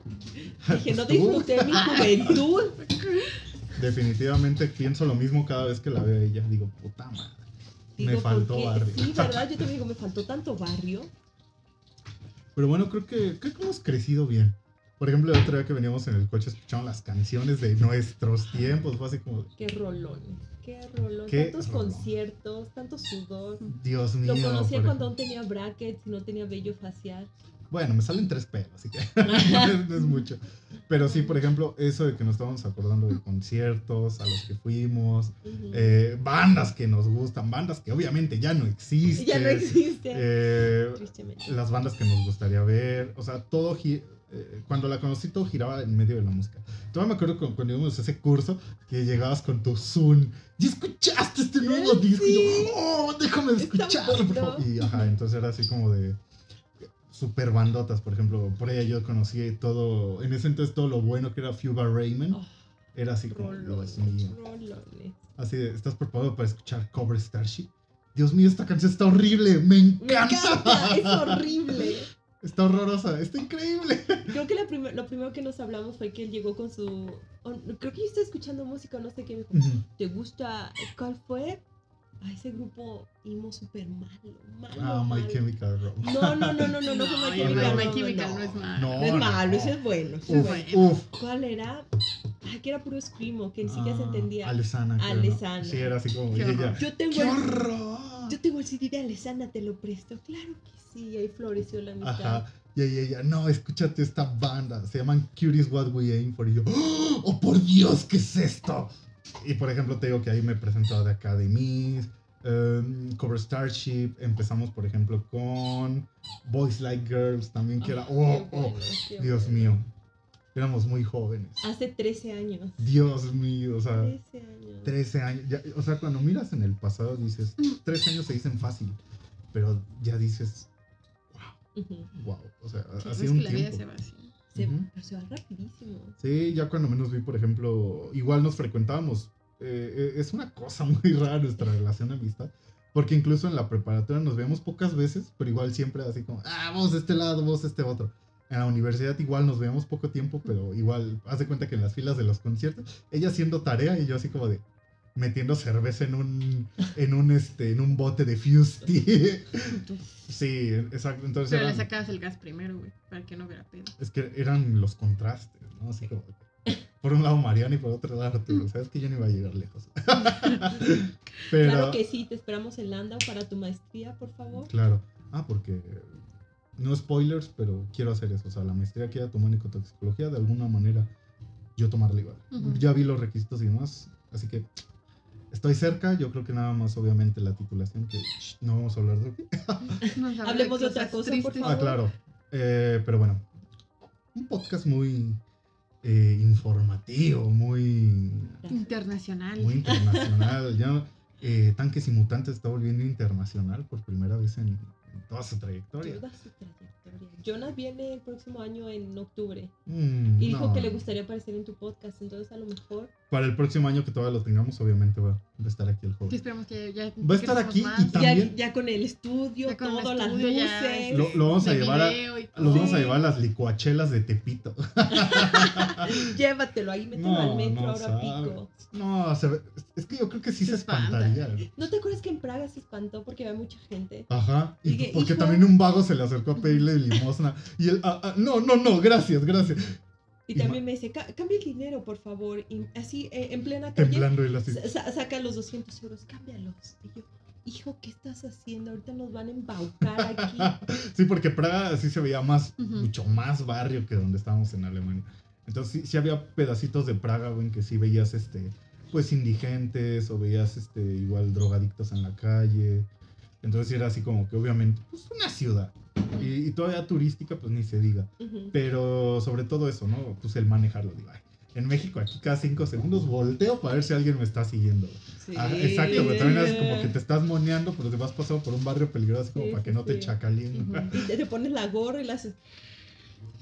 Dije, no disfruté mi juventud. Definitivamente pienso lo mismo cada vez que la veo a ella. Digo, puta madre. Me faltó porque- barrio. Sí, ¿verdad? Yo también digo, me faltó tanto barrio. Pero bueno, creo que, creo que hemos crecido bien. Por ejemplo, el otro día que veníamos en el coche escuchando las canciones de nuestros tiempos, fue así como, Qué rolón, qué rolón. Qué Tantos rolón. conciertos, tanto sudor. Dios mío. Lo conocía cuando ejemplo. aún tenía brackets y no tenía vello facial. Bueno, me salen tres pelos, así que no, es, mucho. Pero sí, por ejemplo, eso de que nos estábamos acordando de conciertos a los que fuimos, Ujú. eh, bandas que nos gustan, bandas que obviamente ya no existen. ya no existe. eh, Tristemente. las bandas que nos gustaría ver, o sea, todo eh, cuando la conocí todo giraba en medio de la música. Todavía me acuerdo cu- cuando íbamos a ese curso que llegabas con tu Zoom, ¿y escuchaste este nuevo Sí. disco? Y yo, oh, déjame escucharlo, por favor. Y ajá, entonces era así como de super bandotas, por ejemplo, por ella yo conocí todo, en ese entonces todo lo bueno que era Fuga Raymond, Oh, era así como, rolones, Dios mío. rolones. Así de, ¿estás preparado para escuchar Cover Starship? Dios mío, esta canción está horrible, me Me encanta. es horrible. Está horrorosa, está increíble. Creo que la lo primero que nos hablamos fue que él llegó con su. oh, creo que yo estaba escuchando música, no sé qué. Me dijo. ¿te gusta? ¿Cuál fue? A ese grupo emo súper malo, malo. Ah, My. Chemical Romance. No, no, no, no, no, no fue My Chemical no, My Romance, Chemical no. no es malo. No, No es malo, no. ese es bueno. ese es Uf, bueno. uf. ¿Cuál era? Ay, que era puro screamo, que ni siquiera se Ah, entendía. ¿no? Alesana. Sí, era así como. Ella, horror. Yo tengo ¡Qué el, horror! yo tengo el CD de Alessandra, te lo presto. Claro que sí, ahí floreció la amistad. Ajá. Y ella, ella, no, escúchate esta banda. Se llaman Curious What We Aim For. Y yo, ¡Oh, oh, por Dios, qué es esto! Y por ejemplo, te digo que ahí me he presentado de Academies, em, Cover Starship. Empezamos, por ejemplo, con Boys Like Girls también, que era. ¡Oh, oh! Dios mío. Éramos muy jóvenes. Hace 13 años. Dios mío, o sea. 13 años. 13 años. ya- o sea, cuando miras en el pasado dices, 13 años se dicen fácil, pero ya dices, Ujú. wow, o sea, Sí, ha es sido que un la vida tiempo. se va así. Se, Ujú. Pero se va rapidísimo. Sí, ya cuando menos vi, por ejemplo, igual nos frecuentábamos. eh, eh, es una cosa muy rara nuestra relación de amistad, Porque incluso en la preparatoria nos vemos pocas veces, pero igual siempre así como, ah, vos de este lado, vos de este otro. En la universidad igual nos vemos poco tiempo, pero igual, haz de cuenta que en las filas de los conciertos, ella haciendo tarea y yo así como de metiendo cerveza en un en un este en un bote de Fusty. sí, exacto. Entonces Pero le sacabas el gas primero, güey, para que no hubiera pedo. es que eran los contrastes, ¿no? Así como por un lado Mariana y por otro lado Arturo. Sabes que yo no iba a llegar lejos. pero Claro que sí, te esperamos en Landau para tu maestría, por favor. Claro. Ah, porque no spoilers, pero quiero hacer eso. O sea, la maestría que ella tomó en ecotoxicología, de alguna manera yo tomarla igual. Ya vi los requisitos y demás, así que estoy cerca. Yo creo que nada más, obviamente, la titulación, que shh, no vamos a hablar de habla Hablemos de otra cosa, por tristes. favor. Ah, claro. Eh, pero bueno, un podcast muy eh, informativo, muy, Internacional. muy internacional. ya eh, Tanques y Mutantes está volviendo internacional por primera vez en, en toda su trayectoria. Toda su trayectoria. Jonas viene el próximo año en octubre Mm, y dijo no. que le gustaría aparecer en tu podcast, entonces a lo mejor Para el próximo año que todavía lo tengamos, obviamente va, a estar aquí el joven. esperamos que ya. Va a estar aquí y más. También- ya con el estudio, Ya con el todo, las estudio, luces. Lo- lo vamos a llevar a- vamos Sí. llevar las licuachelas de Tepito. Llévatelo ahí, mételo al metro ahora sabe. pico. No, se ve- es que yo creo que sí se, Se espanta. espantaría. ¿No te acuerdas que en Praga se espantó porque había mucha gente? Ajá. Y porque hijo. también un vago se le acercó a pedirle limosna. Y él, ah, ah, no, no, no, gracias, gracias. Y Y también me dice, "Ca- cambia el dinero, por favor. Y así, eh, en plena calle, Temblando él así. sa- sa- saca los 200 euros, cámbialos. Y yo, hijo, ¿qué estás haciendo? Ahorita nos van a embaucar aquí. Sí, porque Praga sí se veía más, mucho más barrio que donde estábamos en Alemania. Entonces sí, sí había pedacitos de Praga, güey, en que sí veías, este, pues indigentes o veías, este, igual drogadictos en la calle. Entonces era así como que obviamente, pues una ciudad. Y, y todavía turística, pues ni se diga. Pero sobre todo eso, ¿no? Pues el manejarlo, digo, ay, en México aquí cada cinco segundos volteo para ver si alguien me está siguiendo. Sí. Ah, exacto, güey. También es como que te estás moneando, pero te vas pasando por un barrio peligroso como Sí, para que sí, no te sí. chacalien. Ujú. Y te, te pones la gorra y las...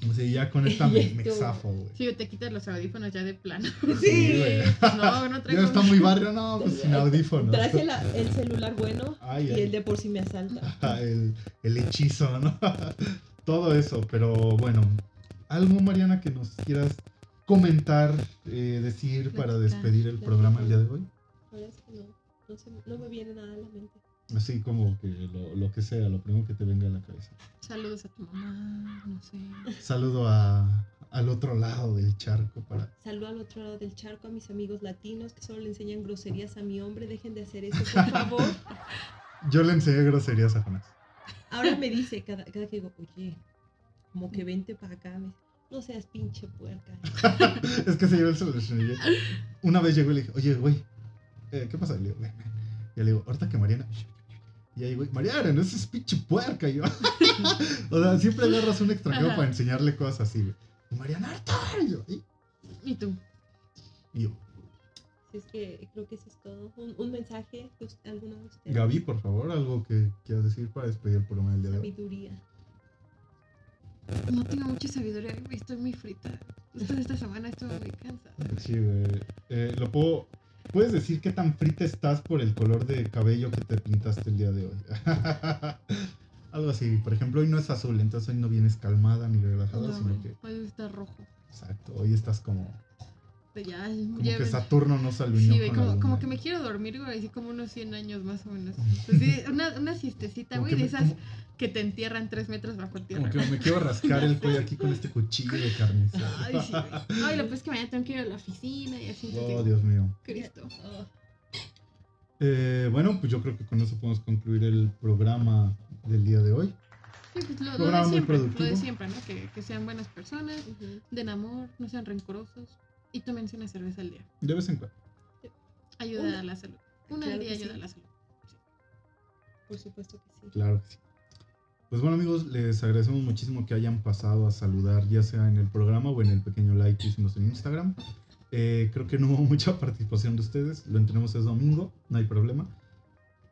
O sea, ya con esta me, me zafo, güey. Sí, te quitas los audífonos ya de plano. Sí, güey. No, no Ya traigo. está muy barrio, no, pues sin audífonos. Traje la- el celular bueno Ay, y ay. el de por si me asalta. El, el hechizo, ¿no? Todo eso, pero bueno. ¿Algo, Mariana, que nos quieras comentar, eh, decir para despedir el programa el día de hoy? No, no, se- no me viene nada a la mente. Así como que lo, lo que sea, lo primero que te venga a la cabeza. Saludos a tu mamá, no sé. Saludo a, al otro lado del charco para... Saludo al otro lado del charco a mis amigos latinos que solo le enseñan groserías a mi hombre. Dejen de hacer eso, por favor. Yo le enseñé groserías a Jonás. Ahora me dice cada, cada que digo, oye, como que vente para acá. Me dice, no seas pinche puerca. es que se llevó el solucionillo. Una vez llegó y le dije, oye, güey, eh, ¿qué pasa? Y le digo, ven, ven. Y le digo, ahorita que Mariana. Y ahí, güey, Mariana, no es pinche puerca. Y yo, o sea, siempre agarras un extranjero Ajá. para enseñarle cosas así, güey. Y Mariana. Y yo, "Ay". ¿Y tú? Y yo, es que creo que eso es todo. Un, un mensaje de us- alguno de ustedes. Gaby, por favor, algo que quieras decir para despedir el programa del día de hoy. Sabiduría. No tengo mucha sabiduría, güey, estoy muy frita. Después de esta semana estuve muy cansada. Sí, güey. Eh, lo puedo. ¿Puedes decir qué tan frita estás por el color de cabello que te pintaste el día de hoy? Algo así. Por ejemplo, hoy no es azul, entonces hoy no vienes calmada ni relajada, No, sino que. hoy está rojo. Exacto, hoy estás como. Ya, Como ya que ven. Saturno no se alineó Sí, güey, como, como que me quiero dormir, güey, así como unos 100 años más o menos. Pues sí, una, una siestecita, güey, de esas como- que te entierran 3 metros bajo tierra. Como que me quiero rascar el cuello aquí con este cuchillo de carnicero. Ay, sí, güey. Ay, lo pues es que mañana tengo que ir a la oficina y así. Oh, entonces, Dios mío. Cristo. Oh, Eh, bueno, pues yo creo que con eso podemos concluir el programa del día de hoy. Sí, pues lo, lo de muy siempre, lo de siempre, ¿no? Que, que sean buenas personas, ujú. den amor, no sean rencorosos y tómense una cerveza al día. De vez en cuando. Ayuda Una. a la salud. Una Claro al día ayuda sí. a la salud. Por supuesto que sí. Claro que sí. Pues bueno amigos, les agradecemos muchísimo que hayan pasado a saludar, ya sea en el programa o en el pequeño like que hicimos en Instagram. Eh, creo que no hubo mucha participación de ustedes, lo entrenamos es domingo, no hay problema.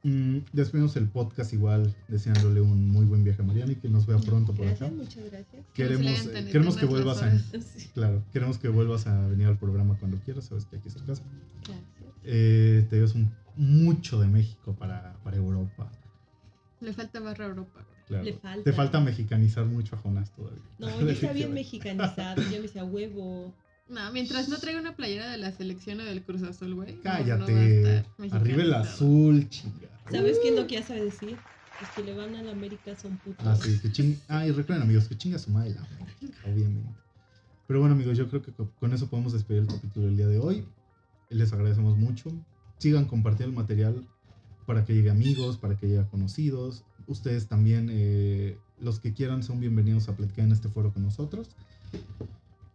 Mm, despedimos el podcast igual, deseándole un muy buen viaje a Mariana y que nos vea pronto por acá. Muchas gracias. Queremos, eh, queremos que vuelvas a. Sí, claro, queremos que vuelvas a venir al programa cuando quieras, sabes que aquí es tu casa. Gracias. Eh, te un mucho de México para, para Europa. Le falta barra Europa, güey. Claro. Le falta. Te falta mexicanizar mucho a Jonás todavía. No, ya está bien mexicanizado, ya me decía huevo. No, mientras no traiga una playera de la selección o del Cruz Azul, güey. no- no va a Cállate. estar Arriba el azul, chinga. ¿Sabes qué es lo que ya sabe decir? Los que le van a la América son putos. Ah, sí, que ching... Ah, y recuerden, amigos, que chinga su madre la América, obviamente. Pero bueno, amigos, yo creo que co- con eso podemos despedir el capítulo del día de hoy. Les agradecemos mucho. Sigan compartiendo el material para que llegue a amigos, para que llegue a conocidos. Ustedes también, eh, los que quieran, son bienvenidos a platicar en este foro con nosotros.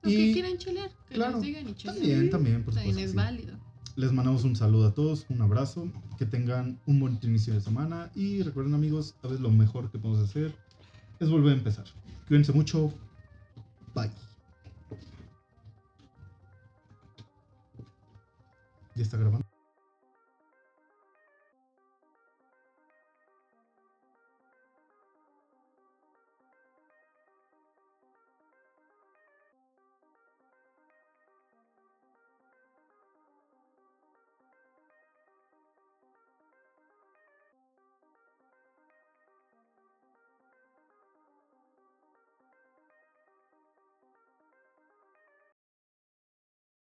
Que Y- quieran chelar, que claro, nos digan y chelar. También, también, por También supuesto. es que sí. válido. Les mandamos un saludo a todos, un abrazo, que tengan un buen inicio de semana y recuerden amigos, a veces lo mejor que podemos hacer es volver a empezar. Cuídense mucho, bye. ¿Ya está grabando?